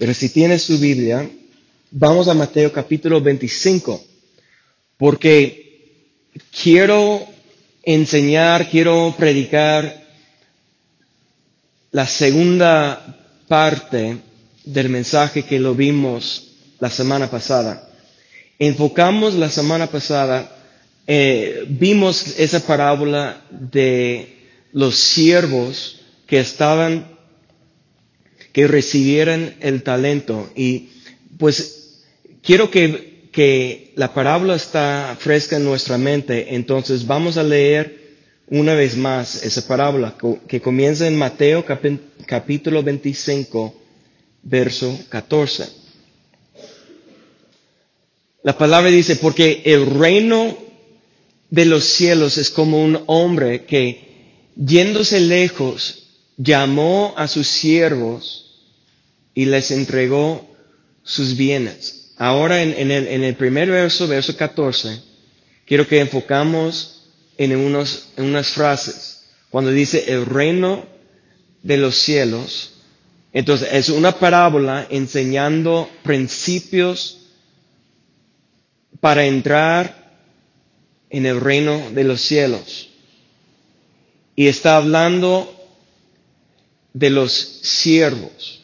Pero si tienes su Biblia, vamos a Mateo capítulo 25, porque quiero enseñar, quiero predicar la segunda parte del mensaje que lo vimos la semana pasada. Enfocamos la semana pasada, eh, vimos esa parábola de los siervos que estaban, que recibieran el talento. Y pues quiero que, que la parábola está fresca en nuestra mente, entonces vamos a leer una vez más esa parábola que comienza en Mateo capítulo 25, verso 14. La palabra dice, porque el reino de los cielos es como un hombre que, yéndose lejos, llamó a sus siervos y les entregó sus bienes. Ahora en, el, en el primer verso, verso 14, quiero que enfocamos en, unos, en unas frases. Cuando dice el reino de los cielos, entonces es una parábola enseñando principios para entrar en el reino de los cielos. Y está hablando de los siervos,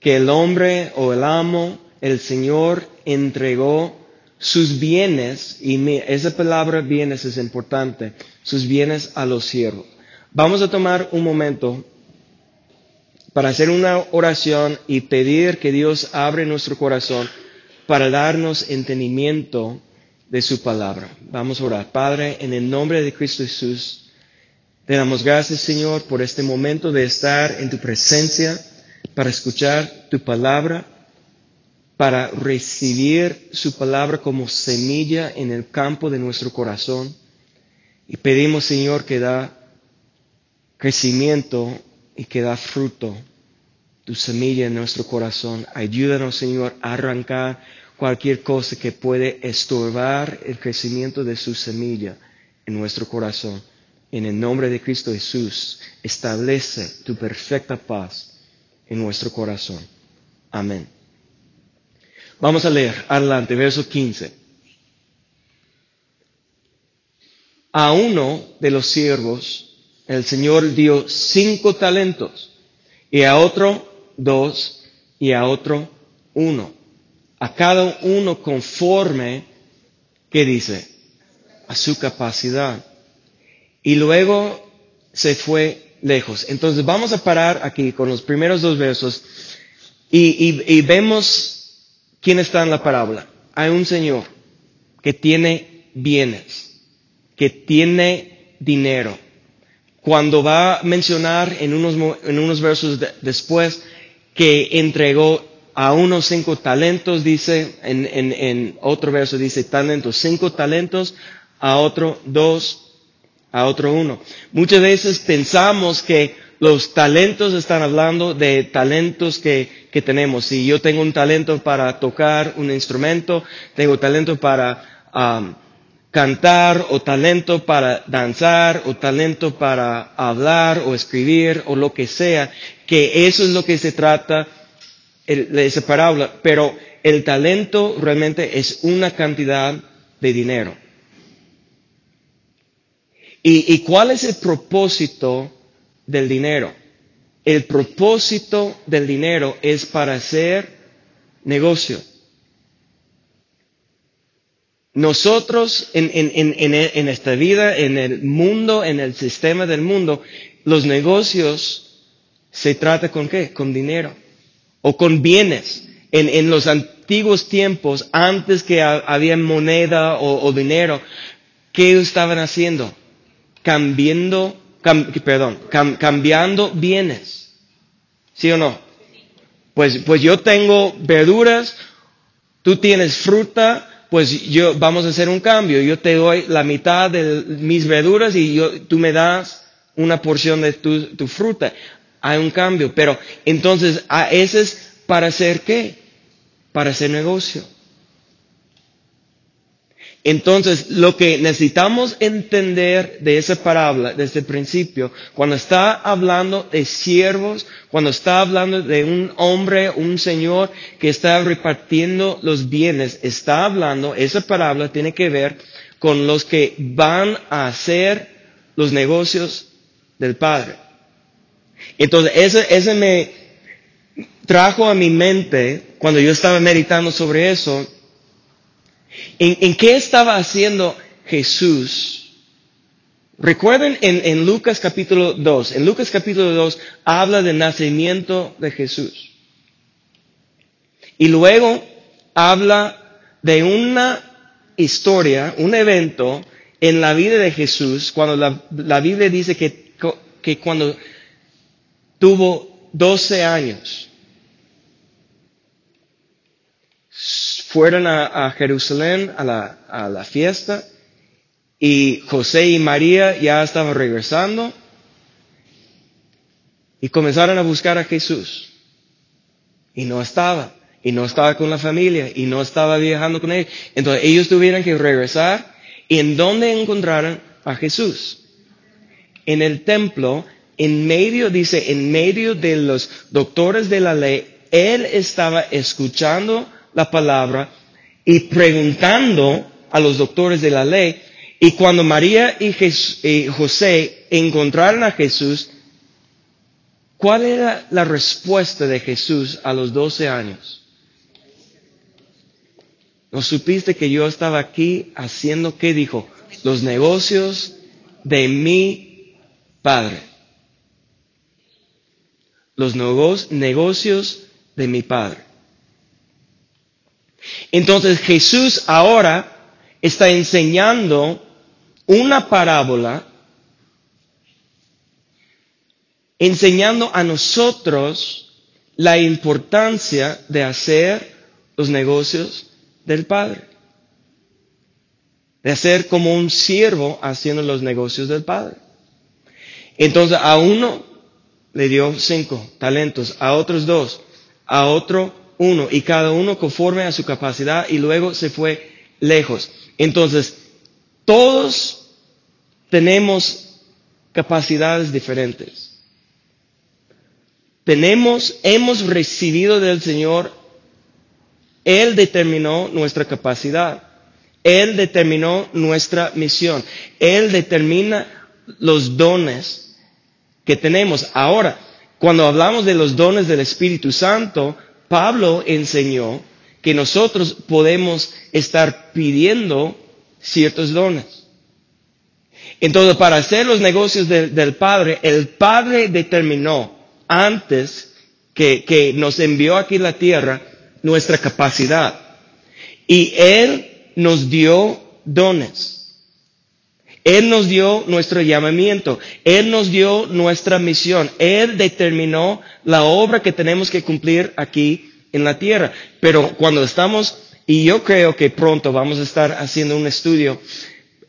que el hombre o el amo, el Señor entregó sus bienes, y esa palabra bienes es importante, sus bienes a los siervos. Vamos a tomar un momento para hacer una oración y pedir que Dios abre nuestro corazón para darnos entendimiento de su palabra. Vamos a orar. Padre, en el nombre de Cristo Jesús, te damos gracias, Señor, por este momento de estar en tu presencia para escuchar tu palabra para recibir su palabra como semilla en el campo de nuestro corazón. Y pedimos, Señor, que da crecimiento y que da fruto tu semilla en nuestro corazón. Ayúdanos, Señor, a arrancar cualquier cosa que puede estorbar el crecimiento de su semilla en nuestro corazón. En el nombre de Cristo Jesús, establece tu perfecta paz en nuestro corazón. Amén. Vamos a leer adelante, verso 15. A uno de los siervos el Señor dio cinco talentos y a otro dos y a otro uno. A cada uno conforme, ¿qué dice? A su capacidad. Y luego se fue lejos. Entonces vamos a parar aquí con los primeros dos versos y, vemos ¿Quién está en la parábola? Hay un señor que tiene bienes, que tiene dinero. Cuando va a mencionar en unos, en unos versos después que entregó a unos cinco talentos, dice, en, en, en otro verso dice talentos, cinco talentos, a otro dos, a otro uno. Muchas veces pensamos que los talentos están hablando de talentos que, que tenemos. Si yo tengo un talento para tocar un instrumento, tengo talento para cantar o talento para danzar o talento para hablar o escribir o lo que sea, que eso es lo que se trata de esa parábola. Pero el talento realmente es una cantidad de dinero. ¿Y, cuál es el propósito del dinero. El propósito del dinero es para hacer negocio. Nosotros en, en, en, en, esta vida, en el mundo, en el sistema del mundo, los negocios se trata con qué? Con dinero o con bienes. En, los antiguos tiempos, antes que había moneda o, o dinero, ¿qué estaban haciendo? Cambiando perdón, cambiando bienes. ¿Sí o no? Pues, pues yo tengo verduras, tú tienes fruta, pues yo vamos a hacer un cambio. Yo te doy la mitad de mis verduras y yo, tú me das una porción de tu, tu fruta. Hay un cambio, pero entonces a ese es para hacer qué? Para hacer negocio. Entonces, lo que necesitamos entender de esa parábola desde el principio, cuando está hablando de siervos, cuando está hablando de un hombre, un señor que está repartiendo los bienes, está hablando, esa parábola tiene que ver con los que van a hacer los negocios del Padre. Entonces, ese, ese me trajo a mi mente, cuando yo estaba meditando sobre eso, ¿En, qué estaba haciendo Jesús? Recuerden en, Lucas capítulo 2, en Lucas capítulo 2 habla del nacimiento de Jesús. Y luego habla de una historia, un evento en la vida de Jesús, cuando la, Biblia dice que, que cuando tuvo 12 años, fueron a, Jerusalén a la, fiesta y José y María ya estaban regresando y comenzaron a buscar a Jesús. Y no estaba, y no estaba con la familia, y no estaba viajando con ellos. Entonces ellos tuvieron que regresar. ¿Y en dónde encontraron a Jesús? En el templo, en medio, dice, en medio de los doctores de la ley, él estaba escuchando la palabra y preguntando a los doctores de la ley. Y cuando María y, José encontraron a Jesús, ¿cuál era la respuesta de Jesús a los 12 años? ¿No supiste que yo estaba aquí haciendo qué dijo? Los negocios de mi Padre. Los negocios de mi Padre. Entonces Jesús ahora está enseñando una parábola, enseñando a nosotros la importancia de hacer los negocios del Padre. De hacer como un siervo haciendo los negocios del Padre. Entonces a uno le dio cinco talentos, a otros dos, a otro uno y cada uno conforme a su capacidad y luego se fue lejos. Entonces, todos tenemos capacidades diferentes. Tenemos, hemos recibido del Señor, Él determinó nuestra capacidad. Él determinó nuestra misión. Él determina los dones que tenemos. Ahora, cuando hablamos de los dones del Espíritu Santo, Pablo enseñó que nosotros podemos estar pidiendo ciertos dones. Entonces, para hacer los negocios del Padre, el Padre determinó antes que, que nos envió aquí la tierra nuestra capacidad. Y Él nos dio dones. Él nos dio nuestro llamamiento. Él nos dio nuestra misión. Él determinó la obra que tenemos que cumplir aquí en la tierra. Pero cuando estamos, y yo creo que pronto vamos a estar haciendo un estudio,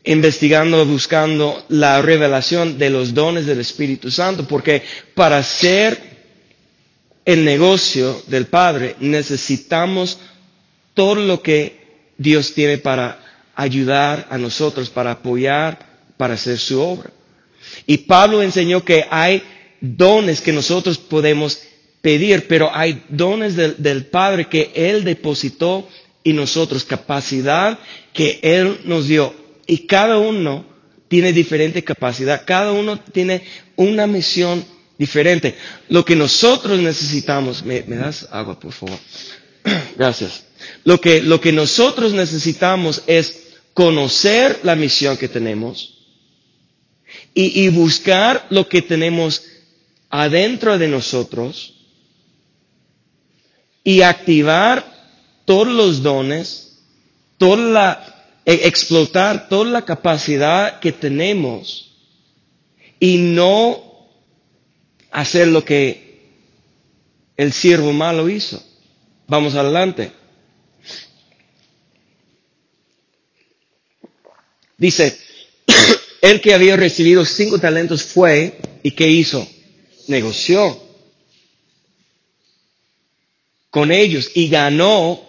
investigando, buscando la revelación de los dones del Espíritu Santo, porque para hacer el negocio del Padre necesitamos todo lo que Dios tiene para ayudar a nosotros, para apoyar, para hacer su obra. Y Pablo enseñó que hay dones que nosotros podemos pedir, pero hay dones del, Padre que Él depositó y nosotros, capacidad que Él nos dio. Y cada uno tiene diferente capacidad, cada uno tiene una misión diferente. Lo que nosotros necesitamos, ¿me, me das agua, por favor? Gracias. Lo que, lo que nosotros necesitamos es conocer la misión que tenemos y, buscar lo que tenemos adentro de nosotros y activar todos los dones, toda la, e, explotar toda la capacidad que tenemos y no hacer lo que el siervo malo hizo. Vamos adelante. Dice, el que había recibido cinco talentos fue y ¿qué hizo? Negoció con ellos y ganó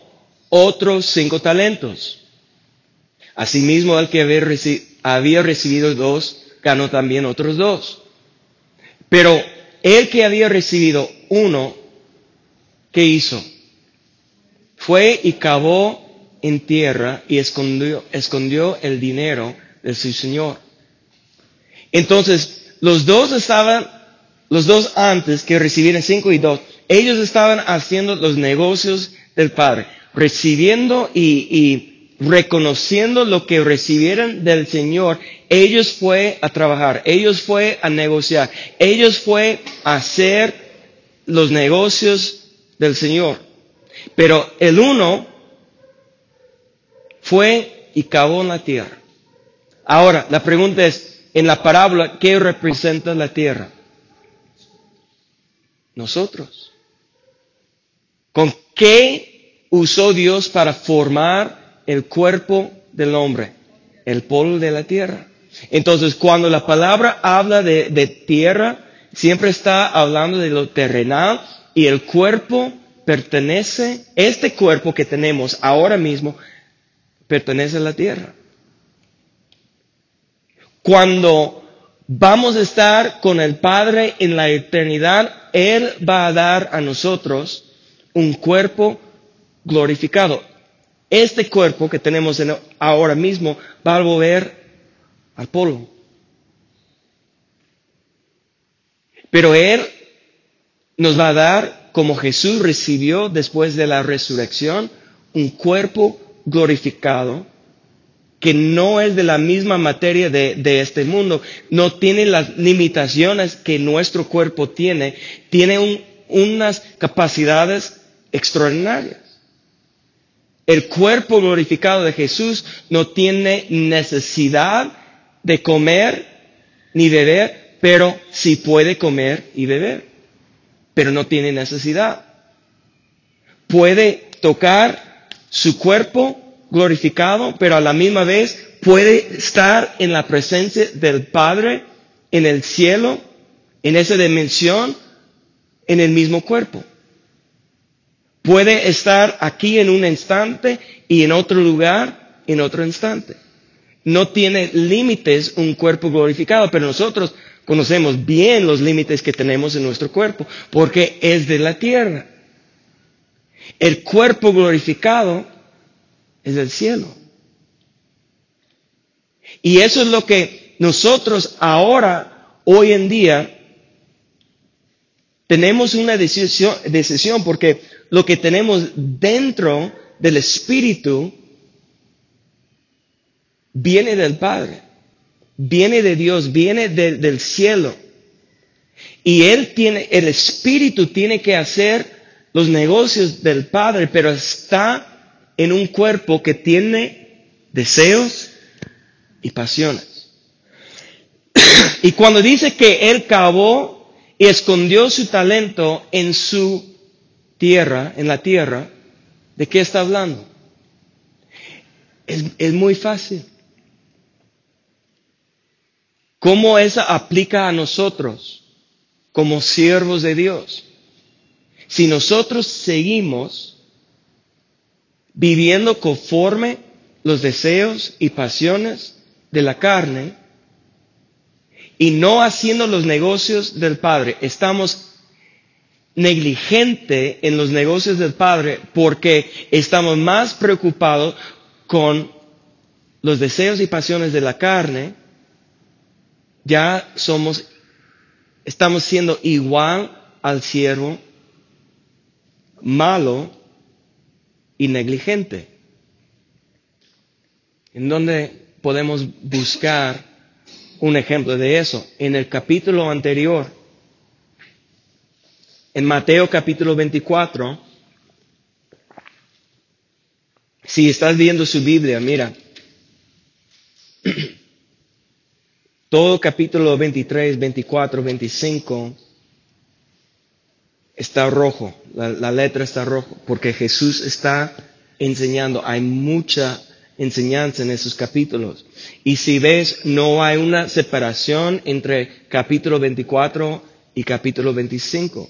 otros cinco talentos. Asimismo, el que había, había recibido dos, ganó también otros dos. Pero el que había recibido uno, ¿qué hizo? Fue y cavó en tierra y escondió, escondió el dinero de su señor. Entonces, los dos estaban, los dos antes que recibieron cinco y dos, ellos estaban haciendo los negocios del Padre, recibiendo y, y reconociendo lo que recibieron del Señor. Ellos fue a trabajar, ellos fue a negociar, ellos fue a hacer los negocios del Señor. Pero el uno fue y cavó en la tierra. Ahora, la pregunta es, en la parábola, ¿qué representa la tierra? Nosotros. ¿Con qué usó Dios para formar el cuerpo del hombre? El polvo de la tierra. Entonces, cuando la palabra habla de, de tierra, siempre está hablando de lo terrenal y el cuerpo pertenece, este cuerpo que tenemos ahora mismo, pertenece a la tierra. Cuando vamos a estar con el Padre en la eternidad, Él va a dar a nosotros un cuerpo glorificado. Este cuerpo que tenemos en- ahora mismo va a volver al polvo. Pero Él nos va a dar, como Jesús recibió después de la resurrección, un cuerpo glorificado que no es de la misma materia de, este mundo, no tiene las limitaciones que nuestro cuerpo tiene, tiene un- unas capacidades extraordinarias. El cuerpo glorificado de Jesús no tiene necesidad de comer ni beber, pero sí puede comer y beber, pero no tiene necesidad. Puede tocar su cuerpo glorificado, pero a la misma vez puede estar en la presencia del Padre en el cielo, en esa dimensión, en el mismo cuerpo. Puede estar aquí en un instante y en otro lugar en otro instante. No tiene límites un cuerpo glorificado, pero nosotros conocemos bien los límites que tenemos en nuestro cuerpo, porque es de la tierra. El cuerpo glorificado es del cielo. Y eso es lo que nosotros ahora, hoy en día, tenemos una decisión, decisión porque lo que tenemos dentro del Espíritu viene del Padre, viene de Dios, viene del cielo. Y Él tiene, el Espíritu tiene que hacer los negocios del Padre, pero está en un cuerpo que tiene deseos y pasiones. Y cuando dice que Él cavó y escondió su talento en su tierra, en la tierra, ¿de qué está hablando? Es, es muy fácil. ¿Cómo esa aplica a nosotros como siervos de Dios? Si nosotros seguimos viviendo conforme los deseos y pasiones de la carne y no haciendo los negocios del Padre, estamos negligente en los negocios del Padre porque estamos más preocupados con los deseos y pasiones de la carne, ya somos, estamos siendo igual al siervo malo y negligente. ¿En dónde podemos buscar un ejemplo de eso? En el capítulo anterior, en Mateo capítulo 24, si estás viendo su Biblia, mira, todo capítulo 23, 24, 25 está rojo, la, letra está rojo, porque Jesús está enseñando, hay mucha enseñanza en esos capítulos. Y si ves, no hay una separación entre capítulo 24 y capítulo 25.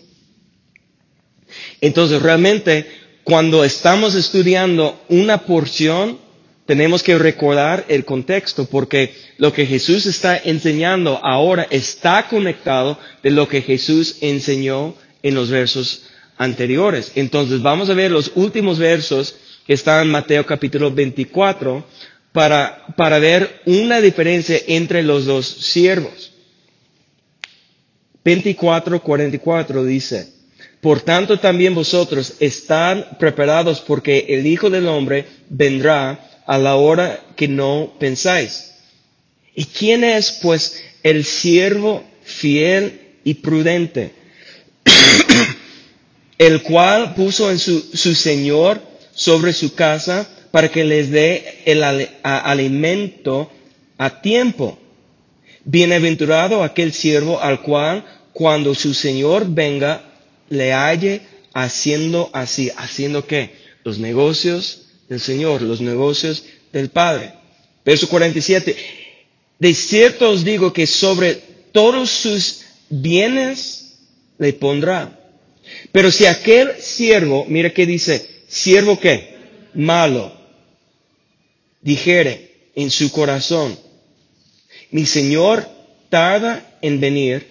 Entonces, realmente, cuando estamos estudiando una porción tenemos que recordar el contexto porque lo que Jesús está enseñando ahora está conectado de lo que Jesús enseñó en los versos anteriores. Entonces vamos a ver los últimos versos que están en Mateo capítulo 24 para, para ver una diferencia entre los dos siervos. 24, 44 dice, por tanto también vosotros están preparados porque el Hijo del Hombre vendrá a la hora que no pensáis. ¿Y quién es pues el siervo fiel y prudente? el cual puso en su, su Señor sobre su casa para que les dé el alimento a tiempo. Bienaventurado aquel siervo al cual cuando su Señor venga le halle haciendo así. ¿Haciendo qué? Los negocios del Señor, los negocios del Padre. Verso 47. De cierto os digo que sobre todos sus bienes le pondrá. Pero si aquel siervo, mira que dice, siervo qué? Malo, dijere en su corazón, mi Señor tarda en venir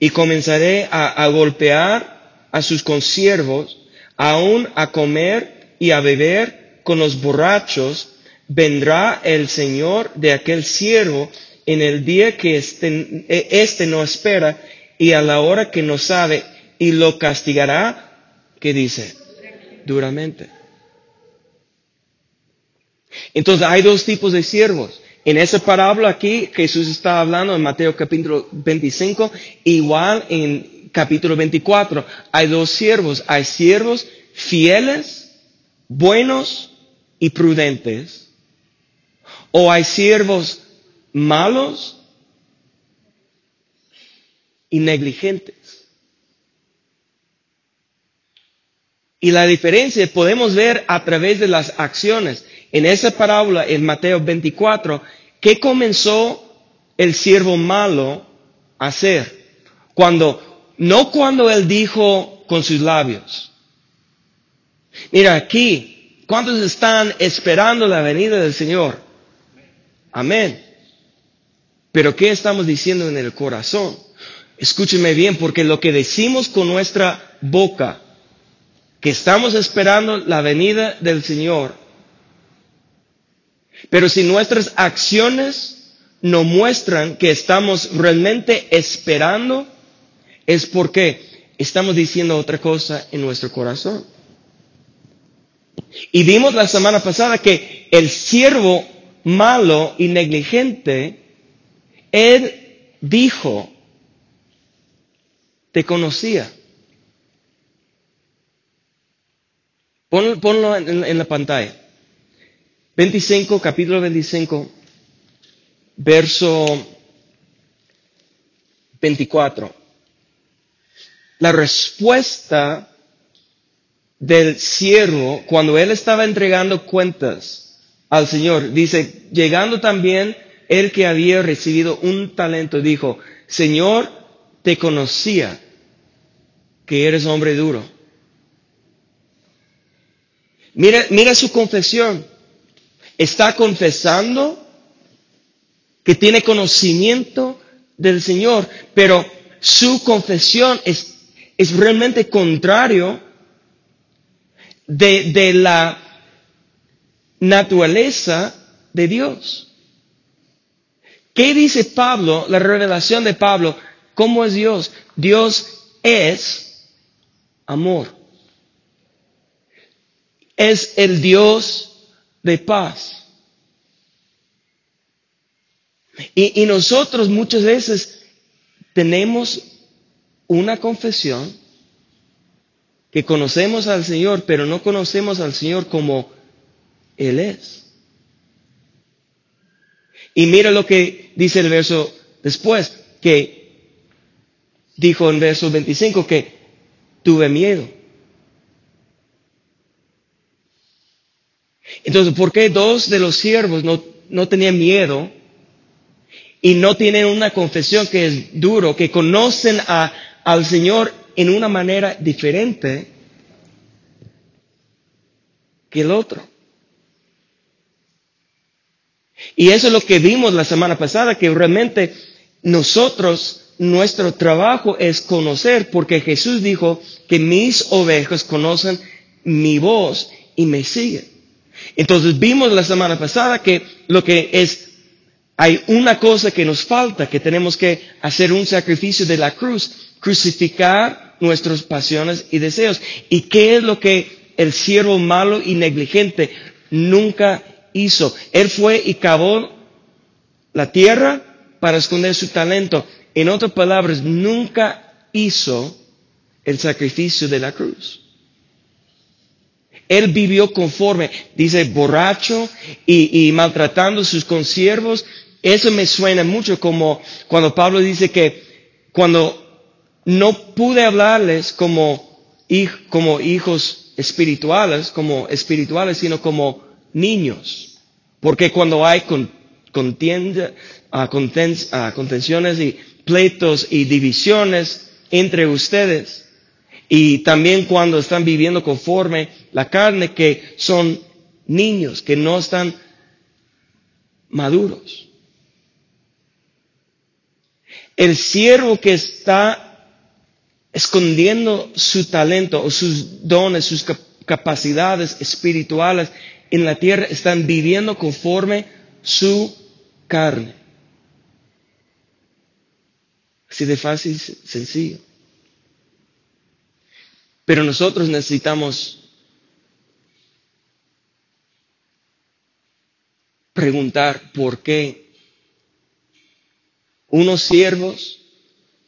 y comenzaré a, golpear a sus consiervos, aún a comer y a beber con los borrachos, vendrá el Señor de aquel siervo en el día que este, este no espera y a la hora que no sabe y lo castigará, ¿qué dice? Duramente. Entonces hay dos tipos de siervos. En esa parábola aquí Jesús está hablando en Mateo capítulo 25, igual en capítulo 24, hay dos siervos. Hay siervos fieles, buenos y prudentes. O hay siervos malos y negligentes. Y la diferencia podemos ver a través de las acciones. En esa parábola, en Mateo 24, ¿qué comenzó el siervo malo a hacer? Cuando, no cuando él dijo con sus labios. Mira aquí, ¿cuántos están esperando la venida del Señor? Amén. Pero ¿qué estamos diciendo en el corazón? Escúcheme bien, porque lo que decimos con nuestra boca, que estamos esperando la venida del Señor, pero si nuestras acciones no muestran que estamos realmente esperando, es porque estamos diciendo otra cosa en nuestro corazón. Y vimos la semana pasada que el siervo malo y negligente, él dijo, te conocía. Ponlo, en la pantalla. 25, capítulo 25, verso 24. La respuesta del siervo cuando él estaba entregando cuentas al Señor, dice, llegando también el que había recibido un talento, dijo, Señor, te conocía que eres hombre duro. Mira, mira su confesión está confesando que tiene conocimiento del Señor, pero su confesión es, es realmente contrario de, de la naturaleza de Dios. ¿Qué dice Pablo, la revelación de Pablo? ¿Cómo es Dios? Dios es amor. Es el Dios de paz. Y, nosotros muchas veces tenemos una confesión que conocemos al Señor, pero no conocemos al Señor como Él es. Y mira lo que dice el verso después, que dijo en verso 25 que tuve miedo. Entonces, ¿por qué dos de los siervos no, no tenían miedo y no tienen una confesión que es duro, que conocen a, al Señor en una manera diferente que el otro? Y eso es lo que vimos la semana pasada, que realmente nosotros, nuestro trabajo es conocer, porque Jesús dijo que mis ovejas conocen mi voz y me siguen. Entonces vimos la semana pasada que lo que es, hay una cosa que nos falta, que tenemos que hacer un sacrificio de la cruz, crucificar nuestras pasiones y deseos. ¿Y qué es lo que el siervo malo y negligente nunca hizo? Él fue y cavó la tierra para esconder su talento. En otras palabras, nunca hizo el sacrificio de la cruz. Él vivió conforme, dice, borracho y, maltratando a sus consiervos. Eso me suena mucho como cuando Pablo dice que cuando no pude hablarles como, hijos espirituales, como espirituales, sino como niños. Porque cuando hay contienda, uh, contenciones y y divisiones entre ustedes, y también cuando están viviendo conforme la carne, que son niños, que no están maduros. El siervo que está escondiendo su talento o sus dones, sus capacidades espirituales en la tierra, están viviendo conforme su carne. Así de fácil, sencillo. Pero nosotros necesitamos preguntar por qué unos siervos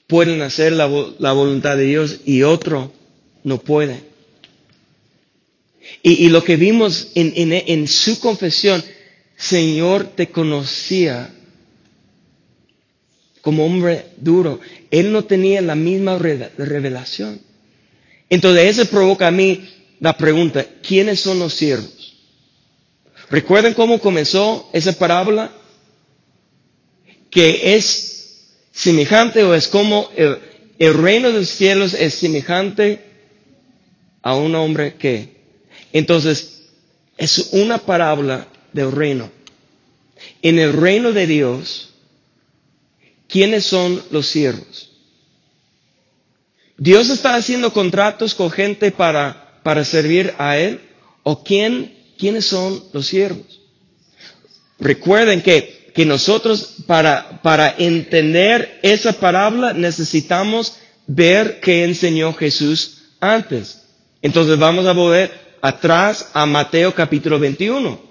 pueden hacer la, voluntad de Dios y otro no puede. Y, lo que vimos en, en su confesión, Señor te conocía como hombre duro. Él no tenía la misma revelación. Entonces eso provoca a mí la pregunta, ¿quiénes son los siervos? ¿Recuerden cómo comenzó esa parábola? Que es semejante o es como el, el reino de los cielos es semejante a un hombre que. Entonces, es una parábola del reino. En el reino de Dios, ¿quiénes son los siervos? ¿Dios está haciendo contratos con gente para, para servir a Él? ¿O quién, quiénes son los siervos? Recuerden que, que nosotros para, para entender esa parábola necesitamos ver qué enseñó Jesús antes. Entonces vamos a volver atrás a Mateo capítulo 21.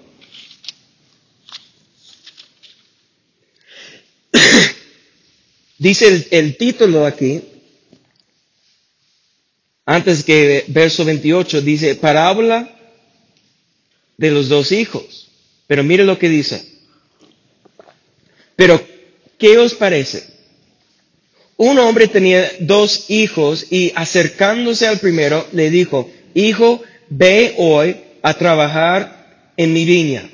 Dice el, título aquí, antes que verso 28 dice, parábola de los dos hijos. Pero mire lo que dice. Pero, ¿qué os parece? Un hombre tenía dos hijos y acercándose al primero le dijo, hijo, ve hoy a trabajar en mi viña.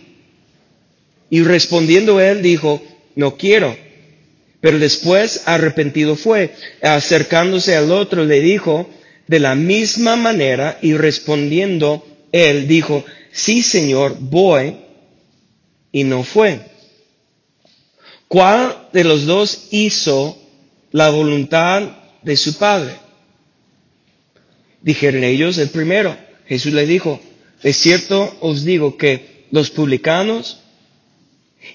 Y respondiendo él dijo, no quiero. Pero después arrepentido fue. Acercándose al otro le dijo, de la misma manera y respondiendo él dijo, sí Señor, voy y no fue. ¿Cuál de los dos hizo la voluntad de su padre? Dijeron ellos el primero. Jesús le dijo, de cierto os digo que los publicanos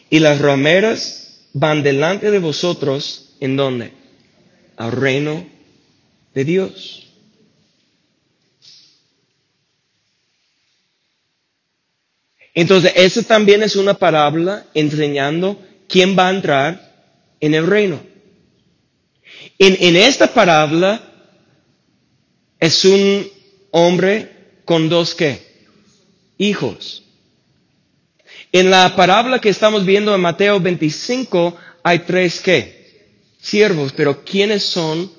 y las rameras van delante de vosotros en donde? Al reino de Dios. Entonces, eso también es una parábola enseñando quién va a entrar en el reino. En, esta parábola es un hombre con dos qué? Hijos. En la parábola que estamos viendo en Mateo 25 hay tres qué? Siervos, pero ¿quiénes son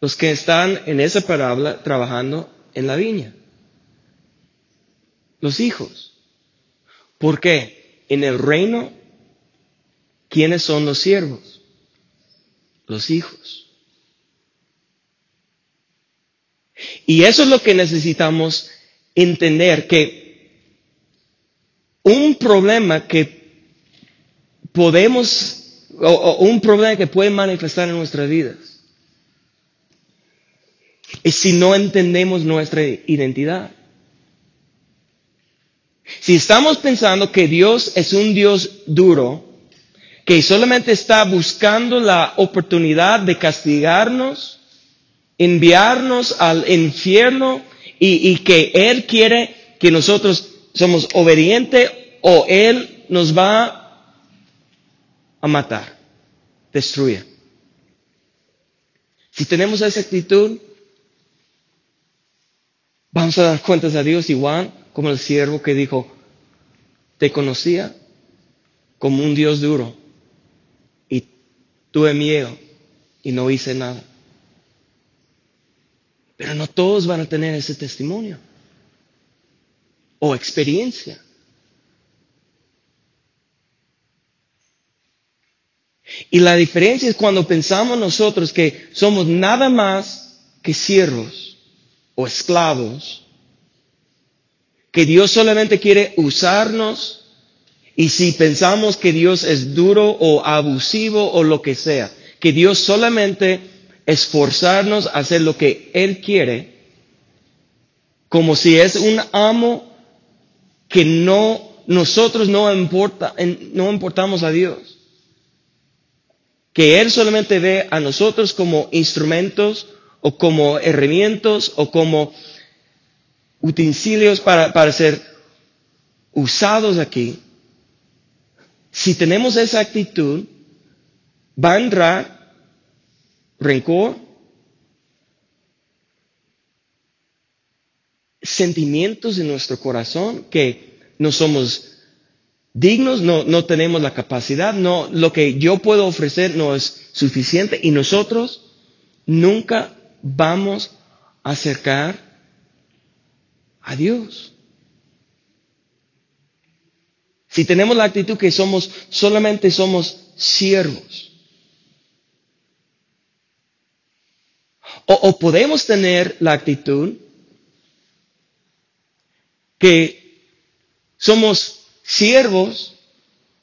los que están en esa parábola trabajando en la viña? los hijos. ¿Por qué? En el reino, ¿quiénes son los siervos? Los hijos. Y eso es lo que necesitamos entender, que un problema que podemos, o, un problema que puede manifestar en nuestras vidas, es si no entendemos nuestra identidad. Si estamos pensando que Dios es un Dios duro, que solamente está buscando la oportunidad de castigarnos, enviarnos al infierno y que Él quiere que nosotros somos obedientes o Él nos va a matar, destruir. Si tenemos esa actitud, vamos a dar cuentas a Dios igual como el siervo que dijo, te conocía como un Dios duro y tuve miedo y no hice nada. Pero no todos van a tener ese testimonio o experiencia. Y la diferencia es cuando pensamos nosotros que somos nada más que siervos o esclavos, que Dios solamente quiere usarnos y si pensamos que Dios es duro o abusivo o lo que sea, que Dios solamente esforzarnos a hacer lo que Él quiere, como si es un amo que no, nosotros no, importa, no importamos a Dios. Que Él solamente ve a nosotros como instrumentos o como herramientas o como utensilios para, para ser usados aquí. Si tenemos esa actitud, va rencor, sentimientos en nuestro corazón que no somos dignos, no, no tenemos la capacidad, no, lo que yo puedo ofrecer no es suficiente y nosotros nunca vamos a acercar a Dios. Si tenemos la actitud que somos, solamente somos siervos. O, o podemos tener la actitud que somos siervos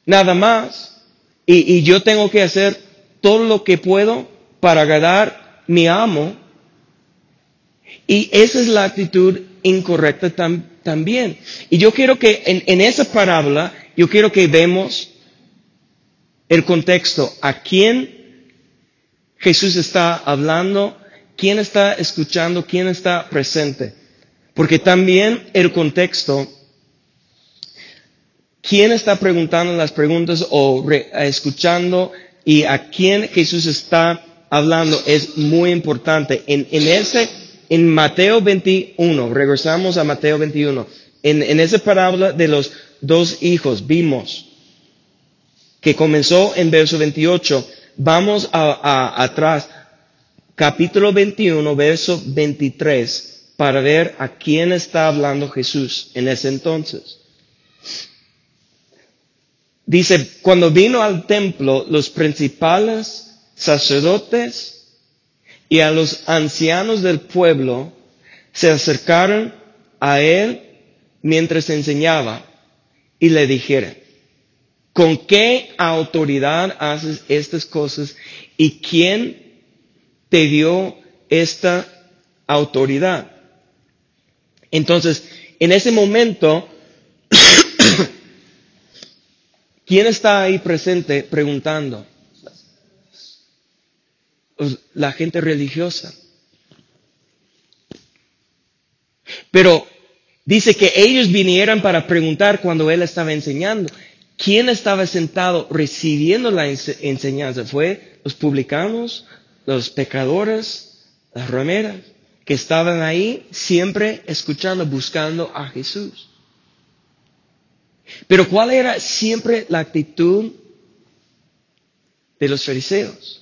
nada más y, y, yo tengo que hacer todo lo que puedo para agradar mi amo. Y esa es la actitud incorrecta tam, también. Y yo quiero que en, en esa parábola, yo quiero que vemos el contexto, a quién Jesús está hablando, quién está escuchando, quién está presente. Porque también el contexto, quién está preguntando las preguntas o re, escuchando y a quién Jesús está hablando es muy importante. En, en ese, en Mateo 21, regresamos a Mateo 21, en, en esa parábola de los dos hijos vimos que comenzó en verso 28, vamos a, atrás, capítulo 21, verso 23 para ver a quién está hablando Jesús en ese entonces. Dice, cuando vino al templo, los principales sacerdotes y a los ancianos del pueblo se acercaron a él mientras enseñaba y le dijeron, ¿con qué autoridad haces estas cosas y quién te dio esta autoridad? Entonces, en ese momento, ¿quién está ahí presente preguntando? Pues, la gente religiosa. Pero dice que ellos vinieran para preguntar cuando él estaba enseñando. ¿Quién estaba sentado recibiendo la enseñanza? ¿Fue los publicanos, los pecadores, las rameras? Que estaban ahí siempre escuchando, buscando a Jesús. Pero ¿cuál era siempre la actitud de los fariseos?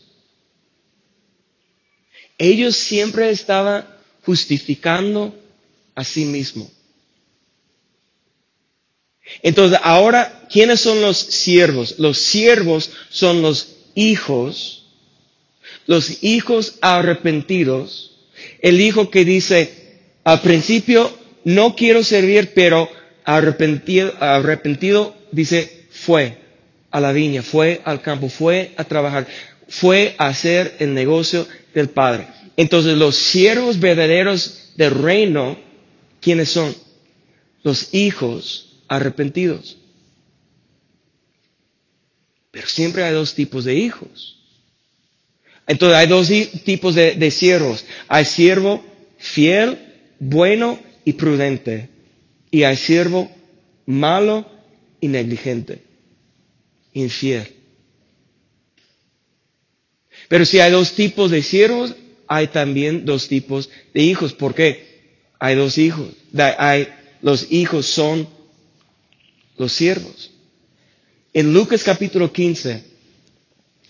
Ellos siempre estaban justificando a sí mismos. Entonces, ahora, ¿quiénes son los siervos? Los siervos son los hijos, los hijos arrepentidos, el hijo que dice, al principio no quiero servir, pero arrepentido, arrepentido dice, fue. a la viña, fue al campo, fue a trabajar, fue a hacer el negocio del Padre. Entonces los siervos verdaderos del reino, ¿quiénes son? Los hijos arrepentidos. Pero siempre hay dos tipos de hijos. Entonces hay dos tipos de, de siervos. Hay siervo fiel, bueno y prudente. Y hay siervo malo y negligente, infiel. Pero si hay dos tipos de siervos, hay también dos tipos de hijos. ¿Por qué? Hay dos hijos. Hay, los hijos son los siervos. En Lucas capítulo 15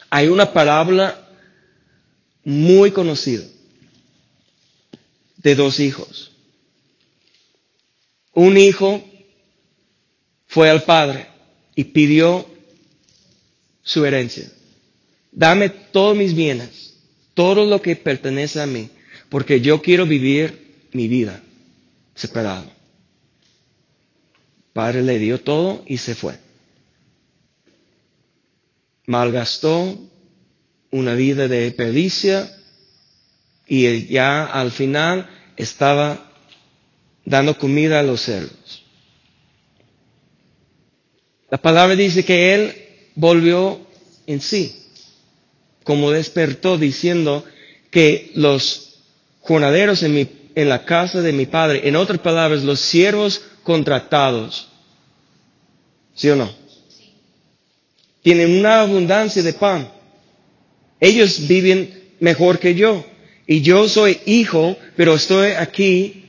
hay una parábola muy conocida de dos hijos. Un hijo fue al padre y pidió su herencia. Dame todos mis bienes, todo lo que pertenece a mí, porque yo quiero vivir mi vida separado. padre le dio todo y se fue. Malgastó una vida de perdicia y ya al final estaba dando comida a los cerdos. La palabra dice que él volvió en sí, como despertó diciendo que los jornaderos en, mi, en la casa de mi padre, en otras palabras, los siervos contratados, ¿sí o no? Tienen una abundancia de pan. Ellos viven mejor que yo. Y yo soy hijo, pero estoy aquí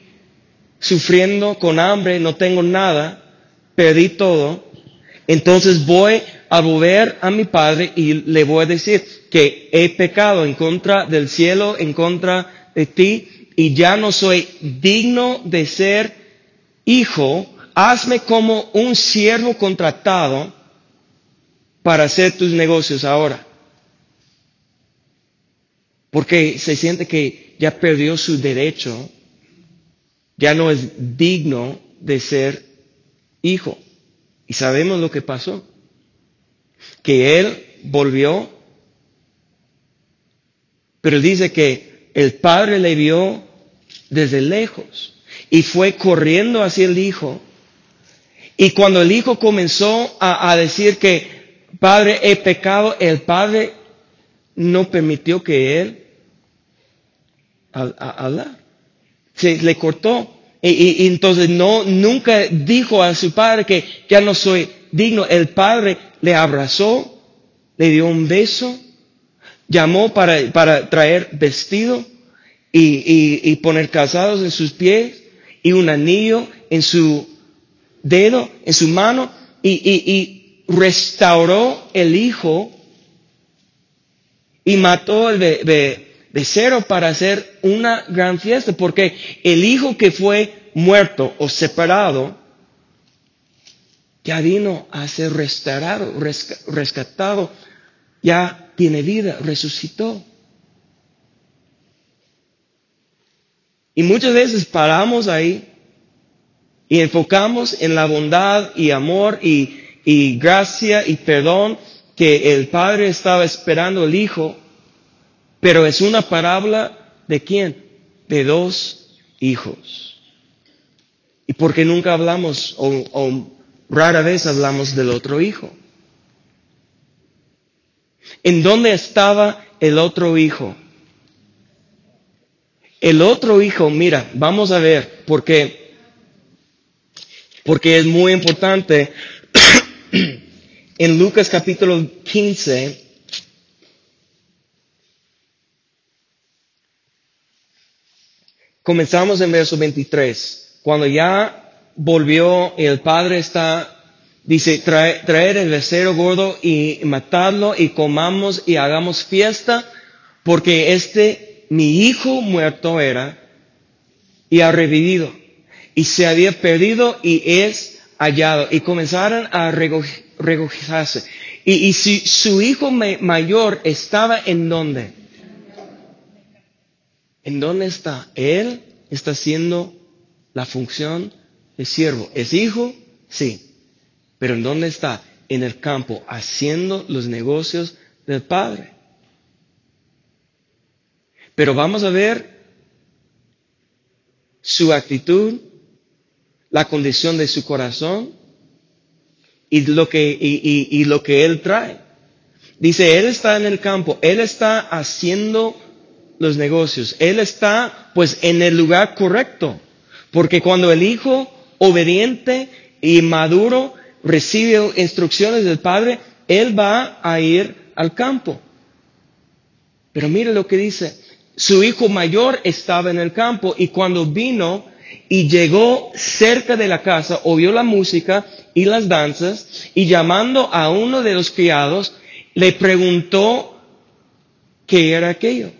sufriendo con hambre, no tengo nada, perdí todo. Entonces voy a volver a mi padre y le voy a decir que he pecado en contra del cielo, en contra de ti, y ya no soy digno de ser hijo. Hazme como un siervo contratado para hacer tus negocios ahora. Porque se siente que ya perdió su derecho, ya no es digno de ser hijo. Y sabemos lo que pasó. Que él volvió, pero dice que el padre le vio desde lejos y fue corriendo hacia el hijo. Y cuando el hijo comenzó a, decir que, padre, he pecado, el padre no permitió que él hablar. Se le cortó. Y, entonces no, nunca dijo a su padre que ya no soy digno. El padre le abrazó, le dio un beso, llamó para, para traer vestido y, y, poner casados en sus pies y un anillo en su dedo, en su mano y, y restauró el hijo y mató el bebé de cero para hacer una gran fiesta, porque el hijo que fue muerto o separado ya vino a ser restaurado, rescatado, ya tiene vida, resucitó. Y muchas veces paramos ahí y enfocamos en la bondad y amor y, y gracia y perdón que el Padre estaba esperando el Hijo pero es una parábola de quién? De dos hijos. ¿Y por qué nunca hablamos o, rara vez hablamos del otro hijo? ¿En dónde estaba el otro hijo? El otro hijo, mira, vamos a ver, porque, porque es muy importante. en Lucas capítulo 15, Comenzamos en verso 23. Cuando ya volvió, el padre está, dice, traer el becerro gordo y matarlo y comamos y hagamos fiesta, porque este, mi hijo muerto era y ha revivido y se había perdido y es hallado. Y comenzaron a regocijarse. Y, y si su hijo mayor estaba en dónde? ¿En dónde está? Él está haciendo la función de siervo. ¿Es hijo? Sí. Pero ¿en dónde está? en el campo haciendo los negocios del Padre. Pero vamos a ver su actitud, la condición de su corazón y lo que, y, lo que él trae. Dice, él está en el campo, él está haciendo los negocios, él está pues en el lugar correcto, porque cuando el hijo obediente y maduro recibe instrucciones del padre, él va a ir al campo. Pero mire lo que dice, su hijo mayor estaba en el campo y cuando vino y llegó cerca de la casa, oyó la música y las danzas y llamando a uno de los criados, le preguntó qué era aquello.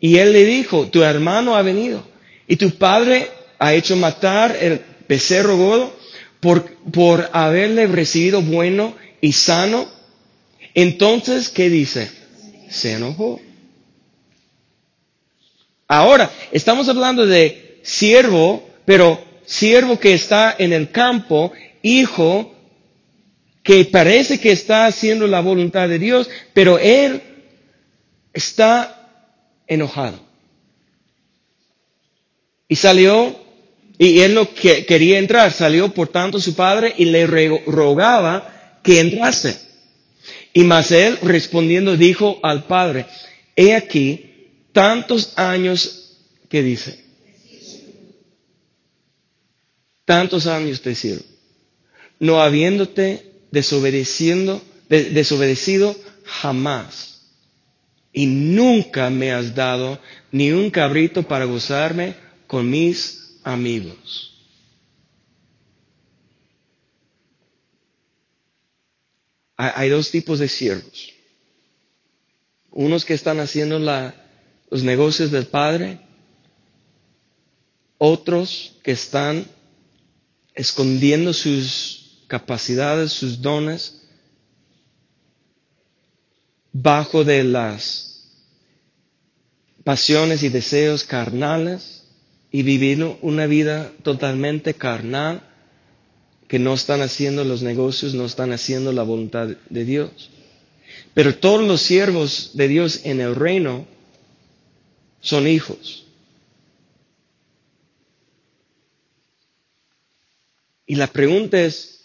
Y él le dijo, tu hermano ha venido y tu padre ha hecho matar el becerro godo por, por haberle recibido bueno y sano. Entonces, ¿qué dice? Se enojó. Ahora, estamos hablando de siervo, pero siervo que está en el campo, hijo que parece que está haciendo la voluntad de Dios, pero él está enojado. Y salió, y él no quería entrar, salió por tanto su padre y le rogaba que entrase. Y mas él respondiendo dijo al padre, he aquí, tantos años que dice. Tantos años te sirvo. No habiéndote desobedeciendo, desobedecido jamás. Y nunca me has dado ni un cabrito para gozarme con mis amigos. Hay dos tipos de siervos. Unos que están haciendo la, los negocios del Padre, otros que están escondiendo sus capacidades, sus dones, bajo de las pasiones y deseos carnales y viviendo una vida totalmente carnal, que no están haciendo los negocios, no están haciendo la voluntad de Dios. Pero todos los siervos de Dios en el reino son hijos. Y la pregunta es,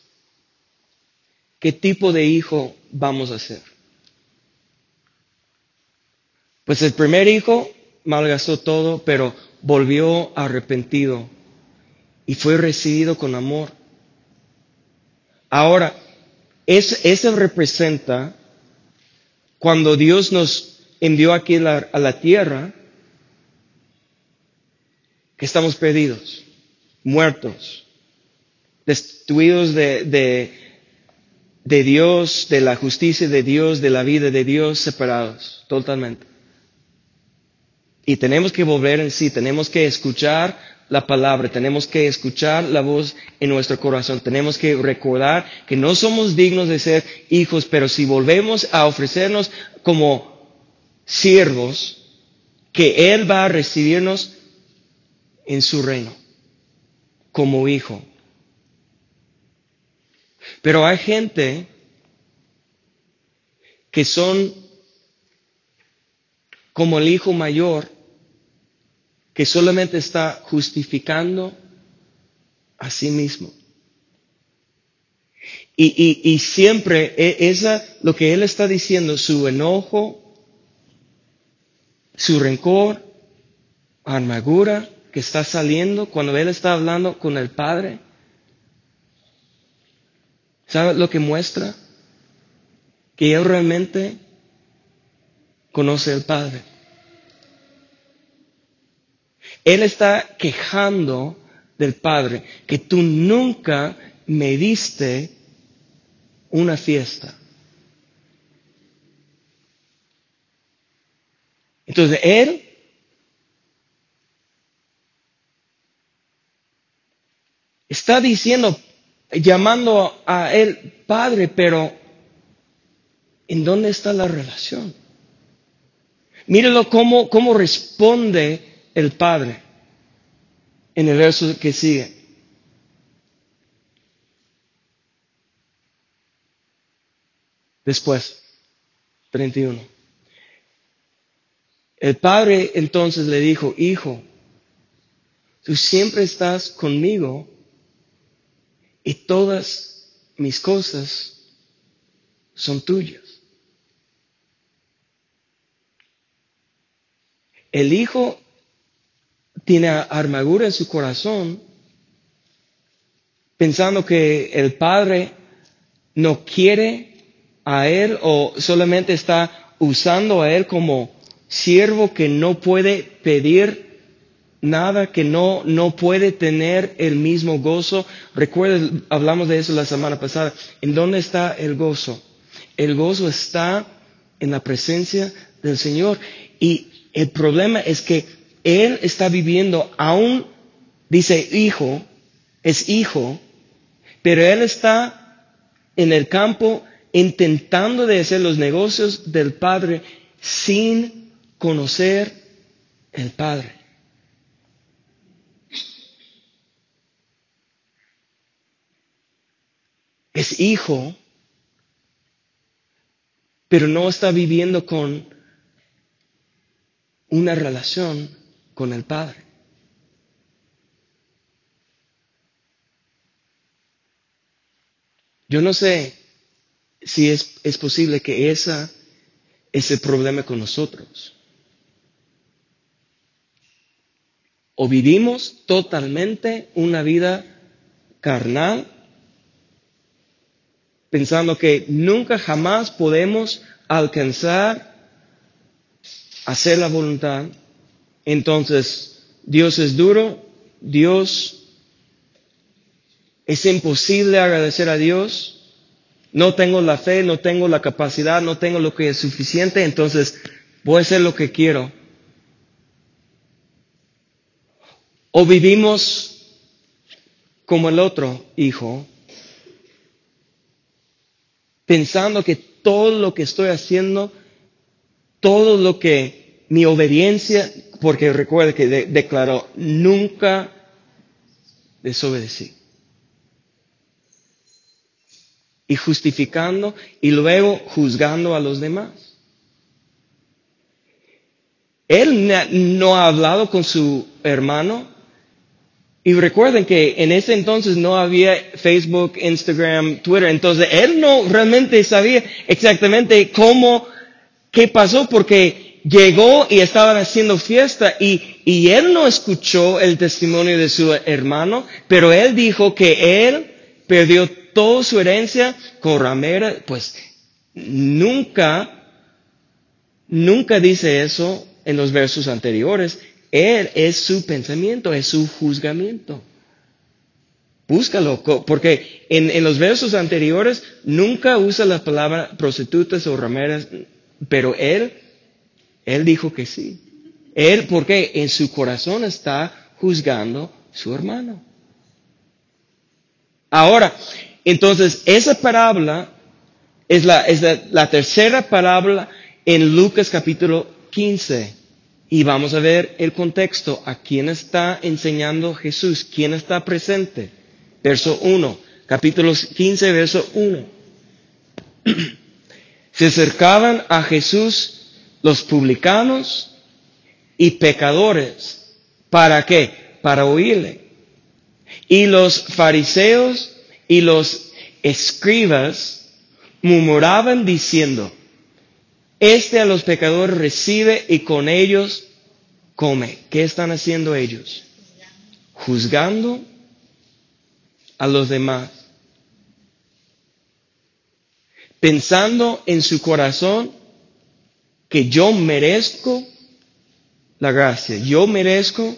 ¿qué tipo de hijo vamos a ser? Pues el primer hijo malgastó todo, pero volvió arrepentido y fue recibido con amor. Ahora, eso representa cuando Dios nos envió aquí a la tierra, que estamos perdidos, muertos, destruidos de, de, de, Dios, de la justicia de Dios, de la vida de Dios, separados totalmente. Y tenemos que volver en sí, tenemos que escuchar la palabra, tenemos que escuchar la voz en nuestro corazón, tenemos que recordar que no somos dignos de ser hijos, pero si volvemos a ofrecernos como siervos, que Él va a recibirnos en su reino como hijo. Pero hay gente que son como el hijo mayor que solamente está justificando a sí mismo. Y, y, siempre e, esa, lo que él está diciendo, su enojo, su rencor, amargura, que está saliendo cuando Él está hablando con el Padre? ¿Sabe lo que muestra? Que Él realmente conoce al Padre. Él está quejando del Padre que tú nunca me diste una fiesta. Entonces, Él Está diciendo, llamando a él Padre, pero ¿en dónde está la relación? Mírelo cómo, cómo responde el Padre en el verso que sigue. Después, 31. El padre entonces le dijo, hijo, tú siempre estás conmigo y todas mis cosas son tuyas. El hijo tiene armadura en su corazón pensando que el padre no quiere a él o solamente está usando a él como siervo que no puede pedir nada, que no, no puede tener el mismo gozo. Recuerda, hablamos de eso la semana pasada. ¿En dónde está el gozo? El gozo está en la presencia del Señor. Y el problema es que Él está viviendo aún, dice hijo, es hijo, pero Él está en el campo intentando hacer los negocios del Padre sin conocer el Padre. Es hijo, pero no está viviendo con una relación con el Padre. Yo no sé si es, es posible que esa es el problema con nosotros. O vivimos totalmente una vida carnal, pensando que nunca jamás podemos alcanzar hacer la voluntad. Entonces, Dios es duro, Dios es imposible agradecer a Dios, no tengo la fe, no tengo la capacidad, no tengo lo que es suficiente, entonces voy a hacer lo que quiero. O vivimos como el otro hijo, pensando que todo lo que estoy haciendo, todo lo que mi obediencia, porque recuerde que declaró, nunca desobedecí y justificando y luego juzgando a los demás. Él no ha hablado con su hermano. Y recuerden que en ese entonces no había Facebook, Instagram, Twitter. Entonces él no realmente sabía exactamente cómo, qué pasó porque llegó y estaban haciendo fiesta y, y él no escuchó el testimonio de su hermano, pero él dijo que él perdió toda su herencia con ramera, pues nunca, nunca dice eso en los versos anteriores. Él es su pensamiento, es su juzgamiento. Búscalo, porque en, en, los versos anteriores nunca usa la palabra prostitutas o rameras, pero él, él dijo que sí. Él, porque en su corazón está juzgando su hermano. Ahora, entonces, esa parábola es la, es la, tercera parábola en Lucas capítulo 15. Y vamos a ver el contexto. ¿A quién está enseñando Jesús? ¿Quién está presente? Verso 1. Capítulo 15, verso 1. Se acercaban a Jesús los publicanos y pecadores. ¿Para qué? Para oírle. Y los fariseos y los escribas murmuraban diciendo, este a los pecadores recibe y con ellos come. ¿Qué están haciendo ellos? Juzgando a los demás. Pensando en su corazón que yo merezco la gracia, yo merezco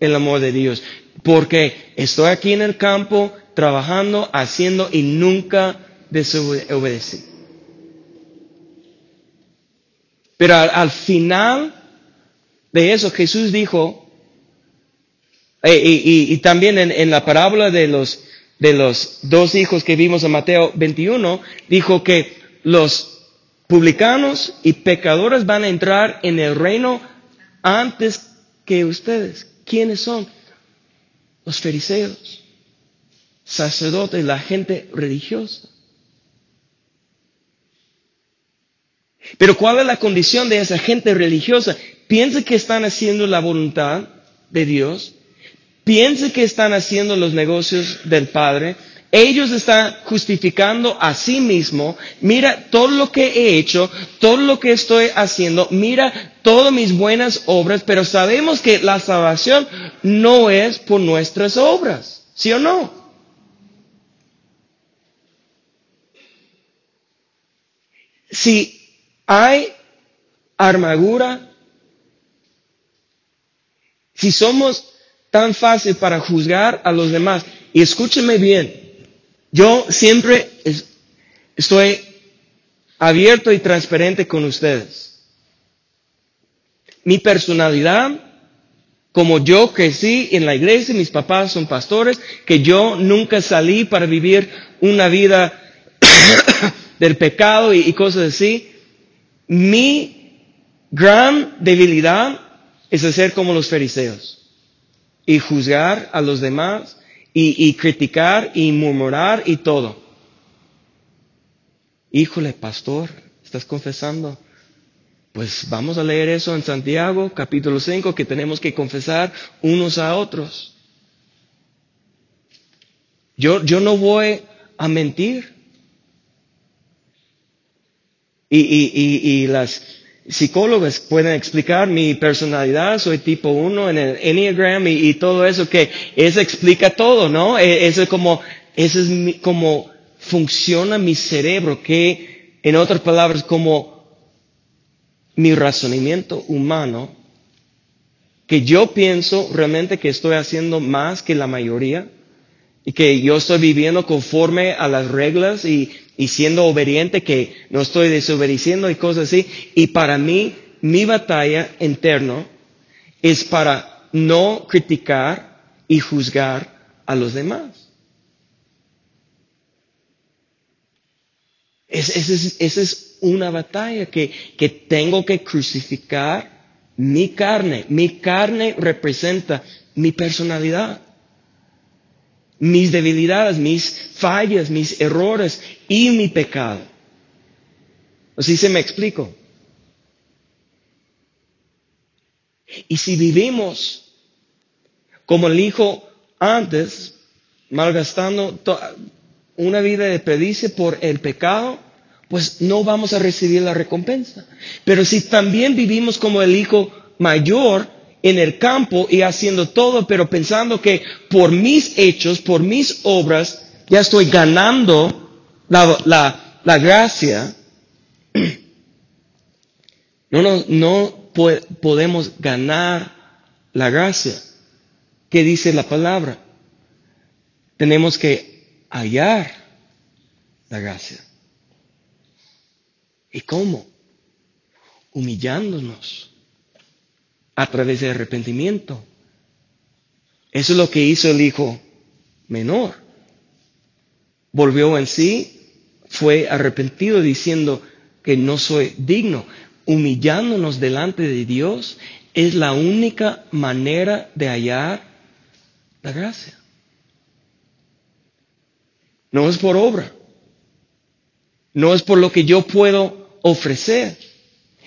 el amor de Dios, porque estoy aquí en el campo, trabajando, haciendo y nunca desobedecí. Pero al, final de eso Jesús dijo, eh, y, también en, la parábola de los, de los dos hijos que vimos en Mateo 21, dijo que los publicanos y pecadores van a entrar en el reino antes que ustedes. ¿Quiénes son? Los fariseos sacerdotes, la gente religiosa. Pero ¿cuál es la condición de esa gente religiosa? Piensa que están haciendo la voluntad de Dios, piensa que están haciendo los negocios del Padre, ellos están justificando a sí mismo, mira todo lo que he hecho, todo lo que estoy haciendo, mira todas mis buenas obras, pero sabemos que la salvación no es por nuestras obras, ¿sí o no? Si hay armadura, si somos tan fácil para juzgar a los demás, y escúcheme bien, yo siempre estoy abierto y transparente con ustedes. Mi personalidad, como yo crecí en la iglesia, mis papás son pastores, que yo nunca salí para vivir una vida del pecado y, cosas así. Mi gran debilidad es hacer como los fariseos y juzgar a los demás y, criticar y murmurar y todo. Híjole, pastor, ¿estás confesando? Pues vamos a leer eso en Santiago, capítulo 5, que tenemos que confesar unos a otros. Yo, yo no voy a mentir. Y, y, y, y las, psicólogos pueden explicar mi personalidad, soy tipo 1 en el Enneagram y, todo eso, que eso explica todo, ¿no? E, eso es como, eso es como funciona mi cerebro, que en otras palabras, como mi razonamiento humano, que yo pienso realmente que estoy haciendo más que la mayoría y que yo estoy viviendo conforme a las reglas y, y siendo obediente, que no estoy desobedeciendo y cosas así. Y para mí, mi batalla interna es para no criticar y juzgar a los demás. Esa es, es, una batalla que, que tengo que crucificar mi carne. Mi carne representa mi personalidad mis debilidades, mis fallas, mis errores y mi pecado. Así se me explico. Y si vivimos como el hijo antes, malgastando una vida de pedice por el pecado, pues no vamos a recibir la recompensa. Pero si también vivimos como el hijo mayor, en el campo y haciendo todo, pero pensando que por mis hechos, por mis obras, ya estoy ganando la, gracia. No, no, no podemos ganar la gracia. ¿Qué dice la palabra? Tenemos que hallar la gracia. ¿Y cómo? Humillándonos a través de arrepentimiento. Eso es lo que hizo el hijo menor. Volvió en sí, fue arrepentido diciendo que no soy digno. Humillándonos delante de Dios es la única manera de hallar la gracia. No es por obra. No es por lo que yo puedo ofrecer.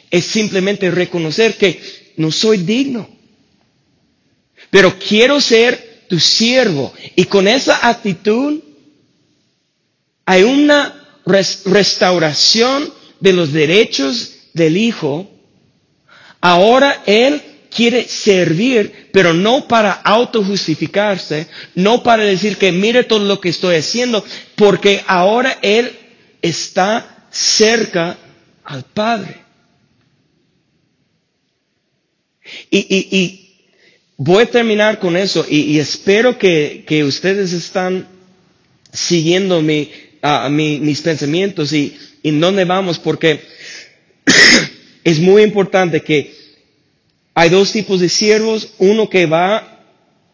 Es simplemente reconocer que no soy digno. Pero quiero ser tu siervo. Y con esa actitud hay una restauración de los derechos del Hijo. Ahora Él quiere servir, pero no para autojustificarse, no para decir que mire todo lo que estoy haciendo, porque ahora Él está cerca al Padre. Y, voy a terminar con eso y, espero que, ustedes están siguiendo mis pensamientos y en dónde vamos, porque es muy importante que hay dos tipos de siervos, uno que va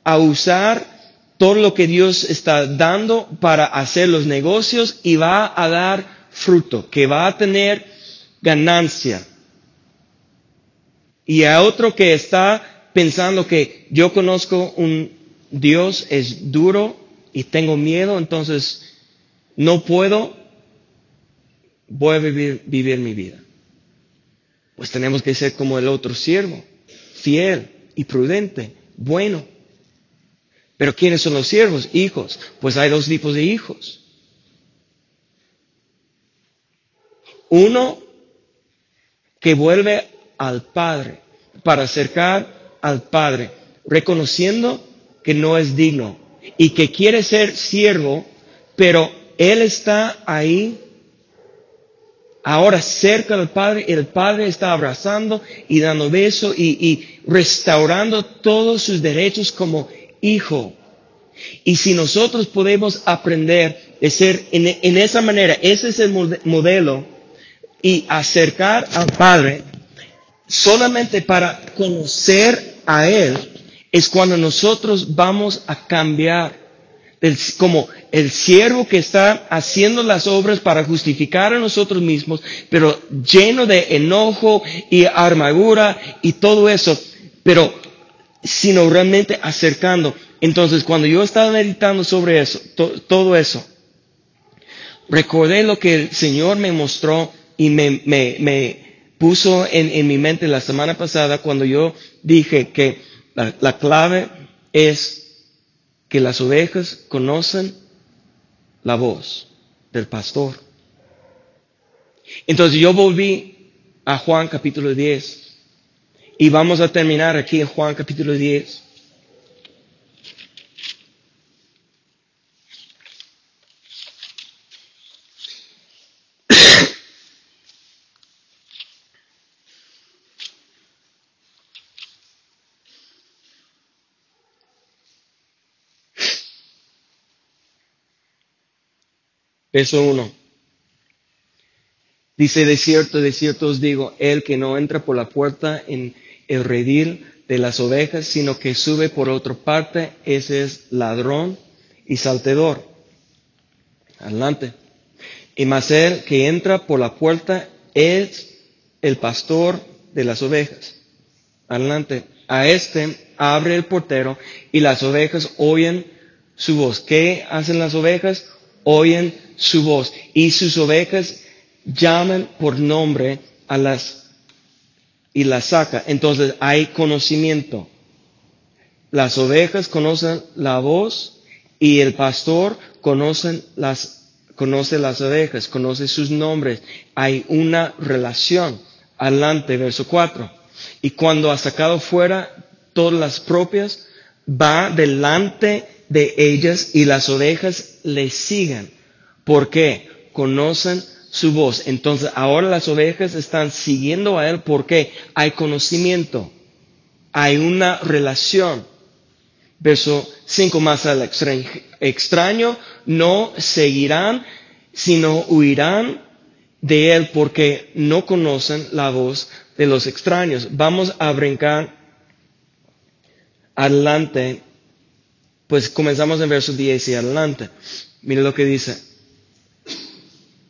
a usar todo lo que Dios está dando para hacer los negocios y va a dar fruto, que va a tener ganancia y a otro que está pensando que yo conozco un Dios es duro y tengo miedo, entonces no puedo, voy a vivir, vivir mi vida. pues tenemos que ser como el otro siervo, fiel y prudente, bueno. Pero ¿quiénes son los siervos? Hijos. Pues hay dos tipos de hijos. Uno que vuelve al Padre para acercar al Padre, reconociendo que no es digno y que quiere ser siervo, pero Él está ahí ahora cerca del Padre, el Padre está abrazando y dando beso y, restaurando todos sus derechos como hijo. Y si nosotros podemos aprender de ser en, en esa manera, ese es el modelo, y acercar al Padre solamente para conocer a Él, es cuando nosotros vamos a cambiar como el siervo que está haciendo las obras para justificar a nosotros mismos, pero lleno de enojo y amargura y todo eso, pero sino realmente acercando. Entonces, cuando yo estaba meditando sobre eso, todo eso, recordé lo que el Señor me mostró y me, me puso en, mi mente la semana pasada cuando yo dije que la, la clave es que las ovejas conocen la voz del pastor. Entonces yo volví a Juan capítulo 10 y vamos a terminar aquí en Juan capítulo 10. Verso 1. Dice, de cierto, de cierto os digo, el que no entra por la puerta en el redil de las ovejas, sino que sube por otra parte, ese es ladrón y saltedor. Adelante. Y más el que entra por la puerta es el pastor de las ovejas. Adelante. A este abre el portero y las ovejas oyen su voz. ¿Qué hacen las ovejas? Oyen su voz y sus ovejas llaman por nombre a las y las saca. Entonces hay conocimiento. Las ovejas conocen la voz y el pastor conocen las, conoce las ovejas, conoce sus nombres. Hay una relación. Adelante, verso 4. Y cuando ha sacado fuera todas las propias, va delante de ellas y las ovejas le siguen. ¿Por qué? Conocen su voz. Entonces ahora las ovejas están siguiendo a Él porque hay conocimiento, hay una relación. Verso 5 más al extraño, no seguirán, sino huirán de Él porque no conocen la voz de los extraños. Vamos a brincar adelante, pues comenzamos en verso 10 y adelante. Mire lo que dice.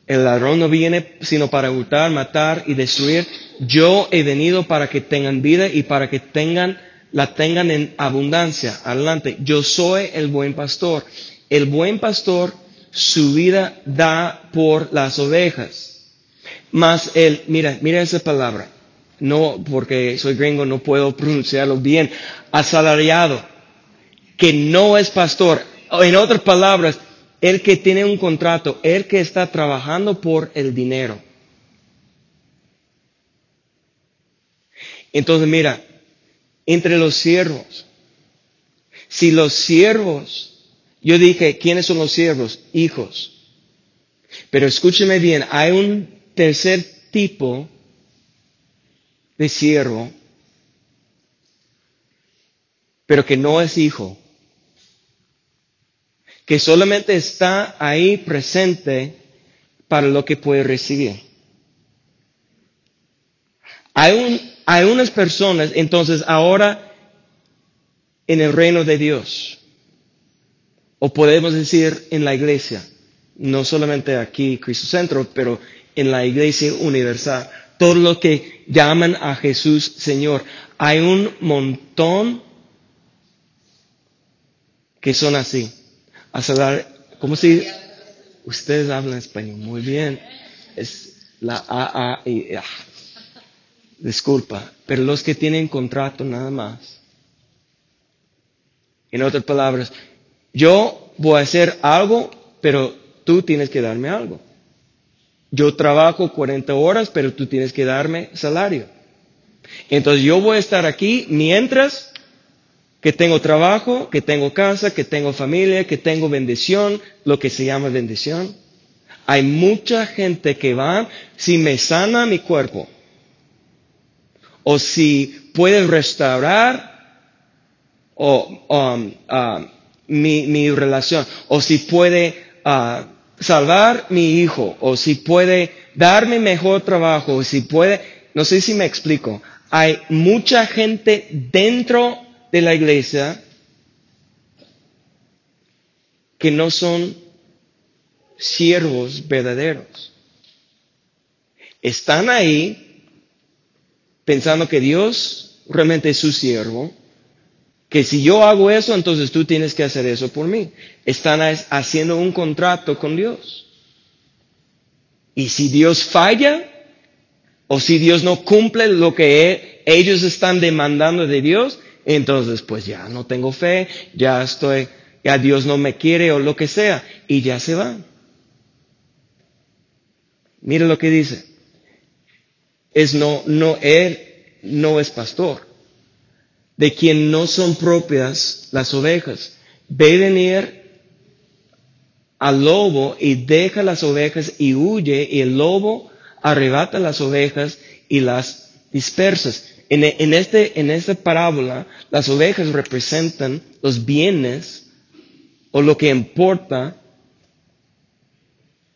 El ladrón no viene sino para hurtar, matar y destruir. Yo he venido para que tengan vida y para que tengan, la tengan en abundancia. Adelante. Yo soy el buen pastor. El buen pastor su vida da por las ovejas. Mas el, mira, mira esa palabra. No, porque soy gringo, no puedo pronunciarlo bien. Asalariado. Que no es pastor. En otras palabras, el que tiene un contrato, el que está trabajando por el dinero. Entonces mira, entre los siervos, si los siervos, yo dije, ¿quiénes son los siervos? Hijos. Pero escúcheme bien, hay un tercer tipo de siervo, pero que no es hijo que solamente está ahí presente para lo que puede recibir. Hay, un, hay unas personas, entonces, ahora en el reino de Dios, o podemos decir en la iglesia, no solamente aquí, Cristo Centro, pero en la iglesia universal, todos los que llaman a Jesús Señor. Hay un montón que son así a ¿cómo si Ustedes hablan español muy bien. Es la A, A y A. disculpa, pero los que tienen contrato nada más. En otras palabras, yo voy a hacer algo, pero tú tienes que darme algo. Yo trabajo 40 horas, pero tú tienes que darme salario. Entonces yo voy a estar aquí mientras que tengo trabajo, que tengo casa, que tengo familia, que tengo bendición, lo que se llama bendición. Hay mucha gente que va, si me sana mi cuerpo, o si puede restaurar o, um, mi, mi, relación, o si puede uh, salvar mi hijo, o si puede darme mejor trabajo, o si puede, no sé si me explico, hay mucha gente dentro de la iglesia que no son siervos verdaderos. Están ahí pensando que Dios realmente es su siervo, que si yo hago eso, entonces tú tienes que hacer eso por mí. Están haciendo un contrato con Dios. Y si Dios falla, o si Dios no cumple lo que e, ellos están demandando de Dios, entonces pues ya no tengo fe, ya estoy, ya Dios no me quiere o lo que sea, y ya se van. Mire lo que dice. Es no, no, él no es pastor, de quien no son propias las ovejas. Ve venir al lobo y deja las ovejas y huye y el lobo arrebata las ovejas y las dispersas. En, este, en esta parábola, las ovejas representan los bienes o lo que importa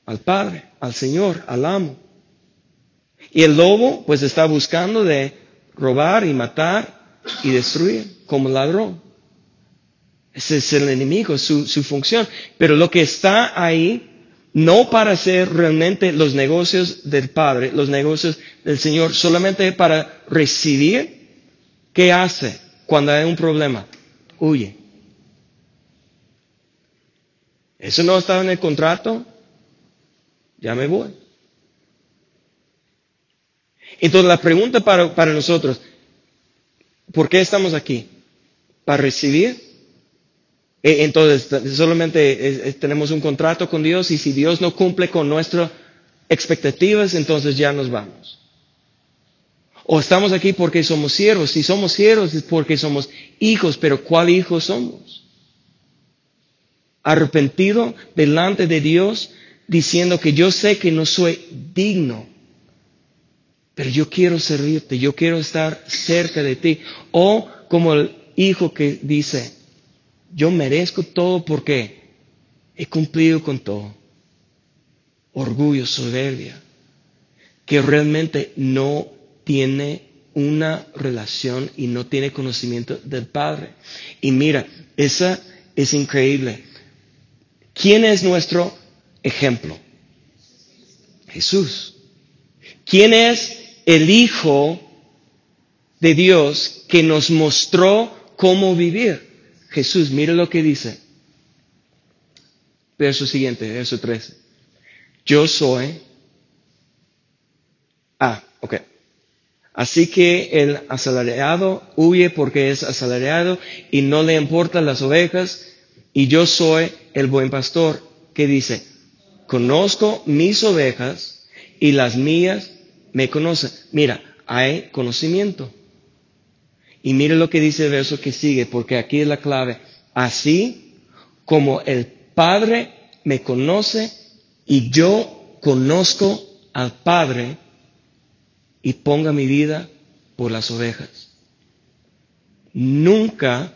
al Padre, al Señor, al amo. Y el lobo pues está buscando de robar y matar y destruir como ladrón. Ese es el enemigo, su, su función. Pero lo que está ahí, no para hacer realmente los negocios del Padre, los negocios del Señor, solamente para recibir, ¿qué hace cuando hay un problema? Huye. ¿Eso no estaba en el contrato? ya me voy. Entonces la pregunta para, para nosotros, ¿por qué estamos aquí? ¿Para recibir? E, entonces solamente tenemos un contrato con Dios y si Dios no cumple con nuestras expectativas, entonces ya nos vamos. O estamos aquí porque somos siervos. Si somos siervos es porque somos hijos, pero ¿cuál hijo somos? Arrepentido delante de Dios diciendo que yo sé que no soy digno, pero yo quiero servirte, yo quiero estar cerca de ti. O como el hijo que dice, yo merezco todo porque he cumplido con todo. Orgullo, soberbia, que realmente no tiene una relación y no tiene conocimiento del Padre. Y mira, esa es increíble. ¿Quién es nuestro ejemplo. Jesús. ¿Quién es el Hijo de Dios que nos mostró cómo vivir? Jesús, mire lo que dice. Verso siguiente, verso 13. Yo soy. Ah, ok. Así que el asalariado huye porque es asalariado y no le importan las ovejas. Y yo soy el buen pastor que dice, conozco mis ovejas y las mías me conocen. Mira, hay conocimiento. Y mire lo que dice el verso que sigue, porque aquí es la clave. Así como el Padre me conoce y yo conozco al Padre y ponga mi vida por las ovejas. Nunca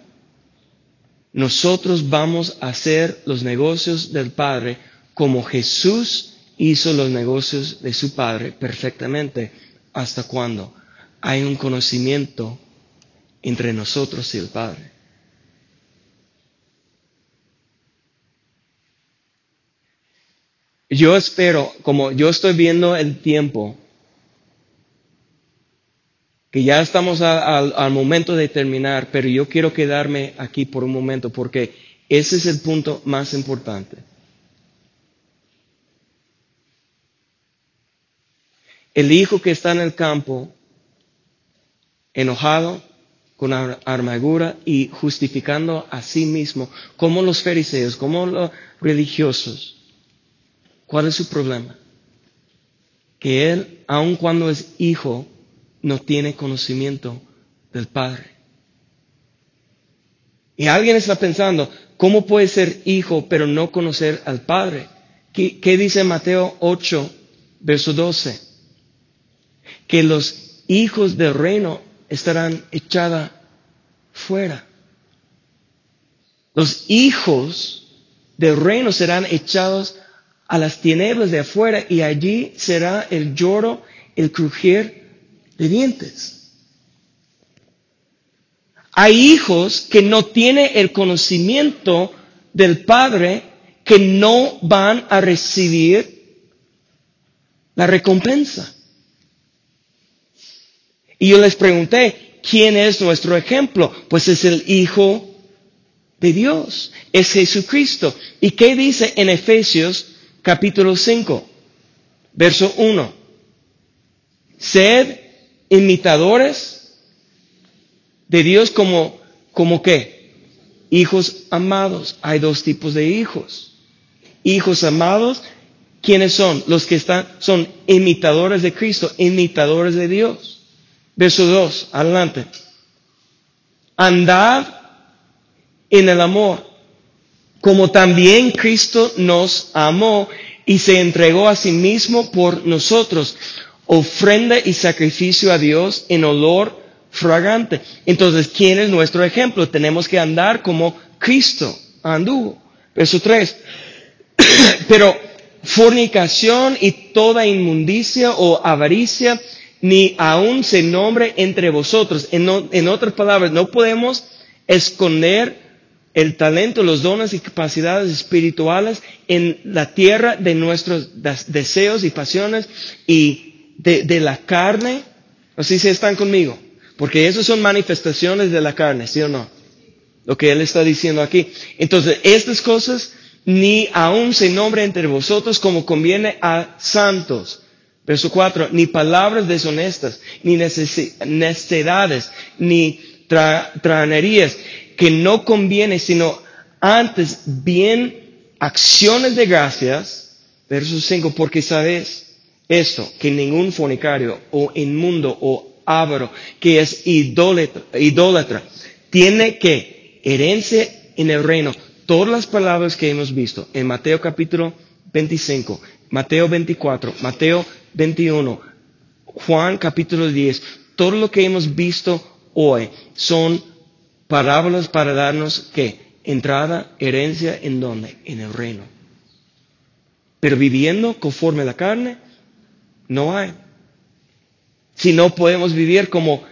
nosotros vamos a hacer los negocios del Padre como Jesús hizo los negocios de su Padre perfectamente. ¿Hasta cuando Hay un conocimiento entre nosotros y el Padre. Yo espero, como yo estoy viendo el tiempo, que ya estamos al momento de terminar, pero yo quiero quedarme aquí por un momento porque ese es el punto más importante. El hijo que está en el campo enojado, con armadura y justificando a sí mismo, como los fariseos, como los religiosos. ¿Cuál es su problema? Que él, aun cuando es hijo, no tiene conocimiento del Padre. Y alguien está pensando, ¿cómo puede ser hijo pero no conocer al Padre? ¿Qué, qué dice Mateo 8, verso 12? Que los hijos del reino estarán echadas fuera. Los hijos del reino serán echados a las tinieblas de afuera y allí será el lloro, el crujir de dientes. Hay hijos que no tienen el conocimiento del Padre que no van a recibir la recompensa. Y yo les pregunté, ¿quién es nuestro ejemplo? Pues es el Hijo de Dios, es Jesucristo. ¿Y qué dice en Efesios capítulo 5, verso 1? Sed imitadores de Dios como, como qué? Hijos amados. Hay dos tipos de hijos. Hijos amados, ¿quiénes son? Los que están, son imitadores de Cristo, imitadores de Dios. Verso 2, adelante. Andad en el amor, como también Cristo nos amó y se entregó a sí mismo por nosotros, ofrenda y sacrificio a Dios en olor fragante. Entonces, ¿quién es nuestro ejemplo? Tenemos que andar como Cristo anduvo. Verso 3. Pero fornicación y toda inmundicia o avaricia ni aún se nombre entre vosotros. En, otras palabras, no podemos esconder el talento, los dones y capacidades espirituales en la tierra de nuestros deseos y pasiones y de, la carne. Así se están conmigo. Porque esas son manifestaciones de la carne, ¿sí o no? Lo que él está diciendo aquí. Entonces, estas cosas ni aún se nombre entre vosotros como conviene a santos Verso 4, ni palabras deshonestas, ni necesidades, ni tranerías, que no conviene, sino antes bien acciones de gracias. Verso 5, porque sabes esto, que ningún fornicario o inmundo o ávaro que es idólatra, idólatra tiene que herencia en el reino. Todas las palabras que hemos visto en Mateo capítulo 25, Mateo 24, Mateo 21, Juan capítulo 10, todo lo que hemos visto hoy son parábolas para darnos que entrada, herencia, ¿en dónde? En el reino. Pero viviendo conforme a la carne, no hay. Si no podemos vivir como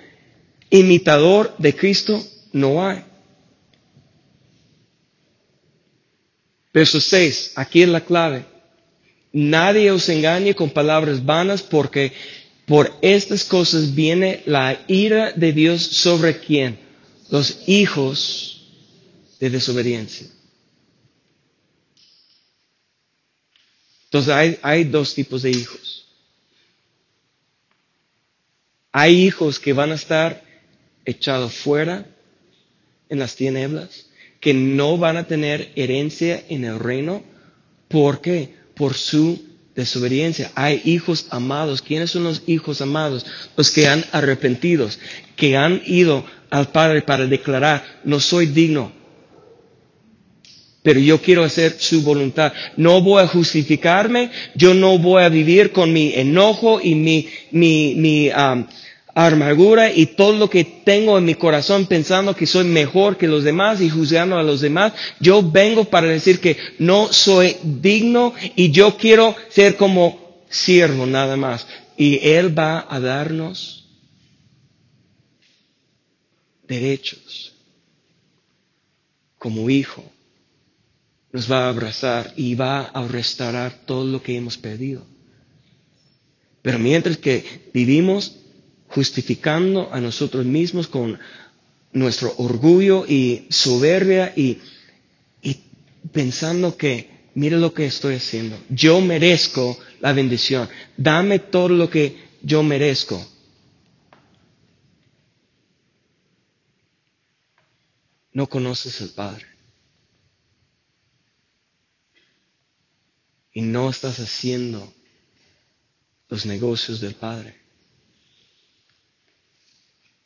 imitador de Cristo, no hay. Verso 6, aquí es la clave. Nadie os engañe con palabras vanas porque por estas cosas viene la ira de Dios sobre quién? Los hijos de desobediencia. Entonces hay, dos tipos de hijos. Hay hijos que van a estar echados fuera en las tinieblas, que no van a tener herencia en el reino. ¿Por qué? Por su desobediencia. Hay hijos amados. ¿Quiénes son los hijos amados? Los que han arrepentidos, que han ido al Padre para declarar, no soy digno, pero yo quiero hacer su voluntad. No voy a justificarme, yo no voy a vivir con mi enojo y mi, mi, mi amargura y todo lo que tengo en mi corazón pensando que soy mejor que los demás y juzgando a los demás, yo vengo para decir que no soy digno y yo quiero ser como siervo nada más. Y Él va a darnos derechos como hijo. Nos va a abrazar y va a restaurar todo lo que hemos perdido. Pero mientras que vivimos justificando a nosotros mismos con nuestro orgullo y soberbia y, pensando que, mire lo que estoy haciendo, yo merezco la bendición, dame todo lo que yo merezco. no conoces al Padre. Y no estás haciendo los negocios del Padre.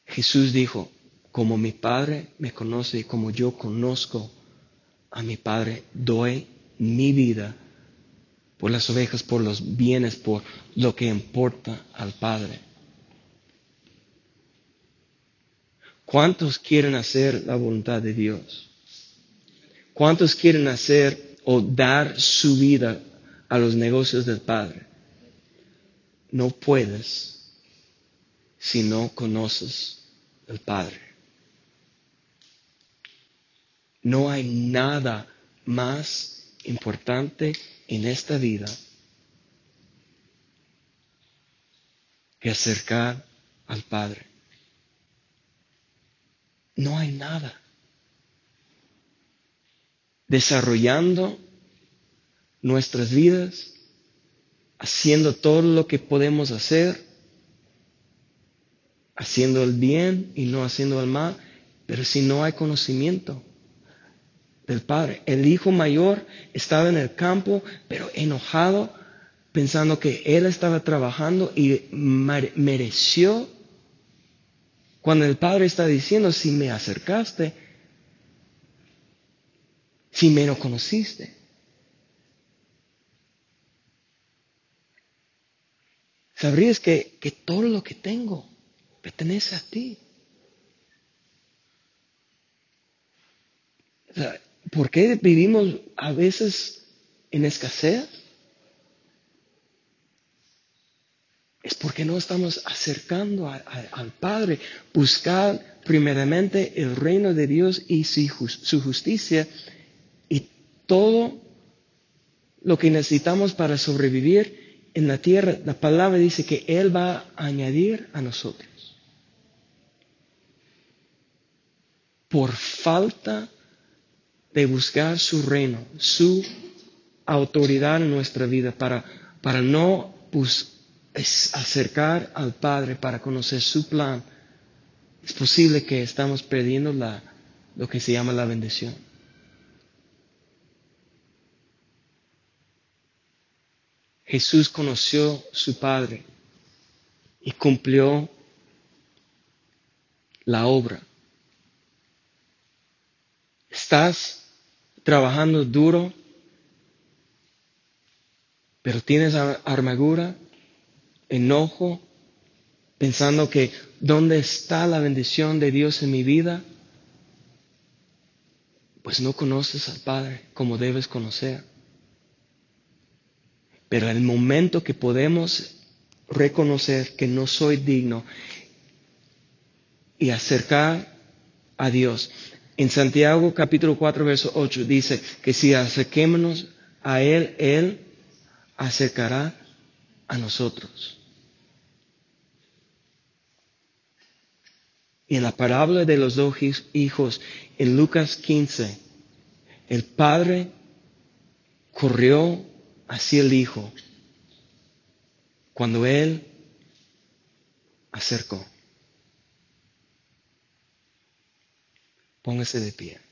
Jesús dijo, como mi Padre me conoce y como yo conozco a mi Padre, doy mi vida por las ovejas, por los bienes, por lo que importa al Padre. ¿Cuántos quieren hacer la voluntad de Dios? ¿Cuántos quieren hacer o dar su vida a los negocios del Padre? No puedes si no conoces al Padre. No hay nada más importante en esta vida que acercar al Padre. No hay nada. Desarrollando nuestras vidas, haciendo todo lo que podemos hacer, haciendo el bien y no haciendo el mal, pero si no hay conocimiento del Padre. El hijo mayor estaba en el campo, pero enojado, pensando que él estaba trabajando y mereció cuando el Padre está diciendo, si me acercaste, si me lo conociste. Sabrías que, que todo lo que tengo pertenece a ti. ¿Por qué vivimos a veces en escasez? es porque no estamos acercando al Padre. Buscar primeramente el reino de Dios y su justicia y todo lo que necesitamos para sobrevivir en la tierra. La palabra dice que Él va a añadir a nosotros. Por falta de buscar su reino, su autoridad en nuestra vida, para, para no acercar al Padre para conocer su plan, es posible que estamos perdiendo la, lo que se llama la bendición. Jesús conoció su Padre y cumplió la obra. Estás trabajando duro, pero tienes armadura enojo, pensando que ¿dónde está la bendición de Dios en mi vida? Pues no conoces al Padre como debes conocer. Pero el momento que podemos reconocer que no soy digno y acercar a Dios. En Santiago capítulo 4 verso 8 dice que si acerquémonos a Él, Él acercará a nosotros. Y en la parábola de los dos hijos, en Lucas 15, el padre corrió hacia el hijo cuando él acercó. Póngase de pie.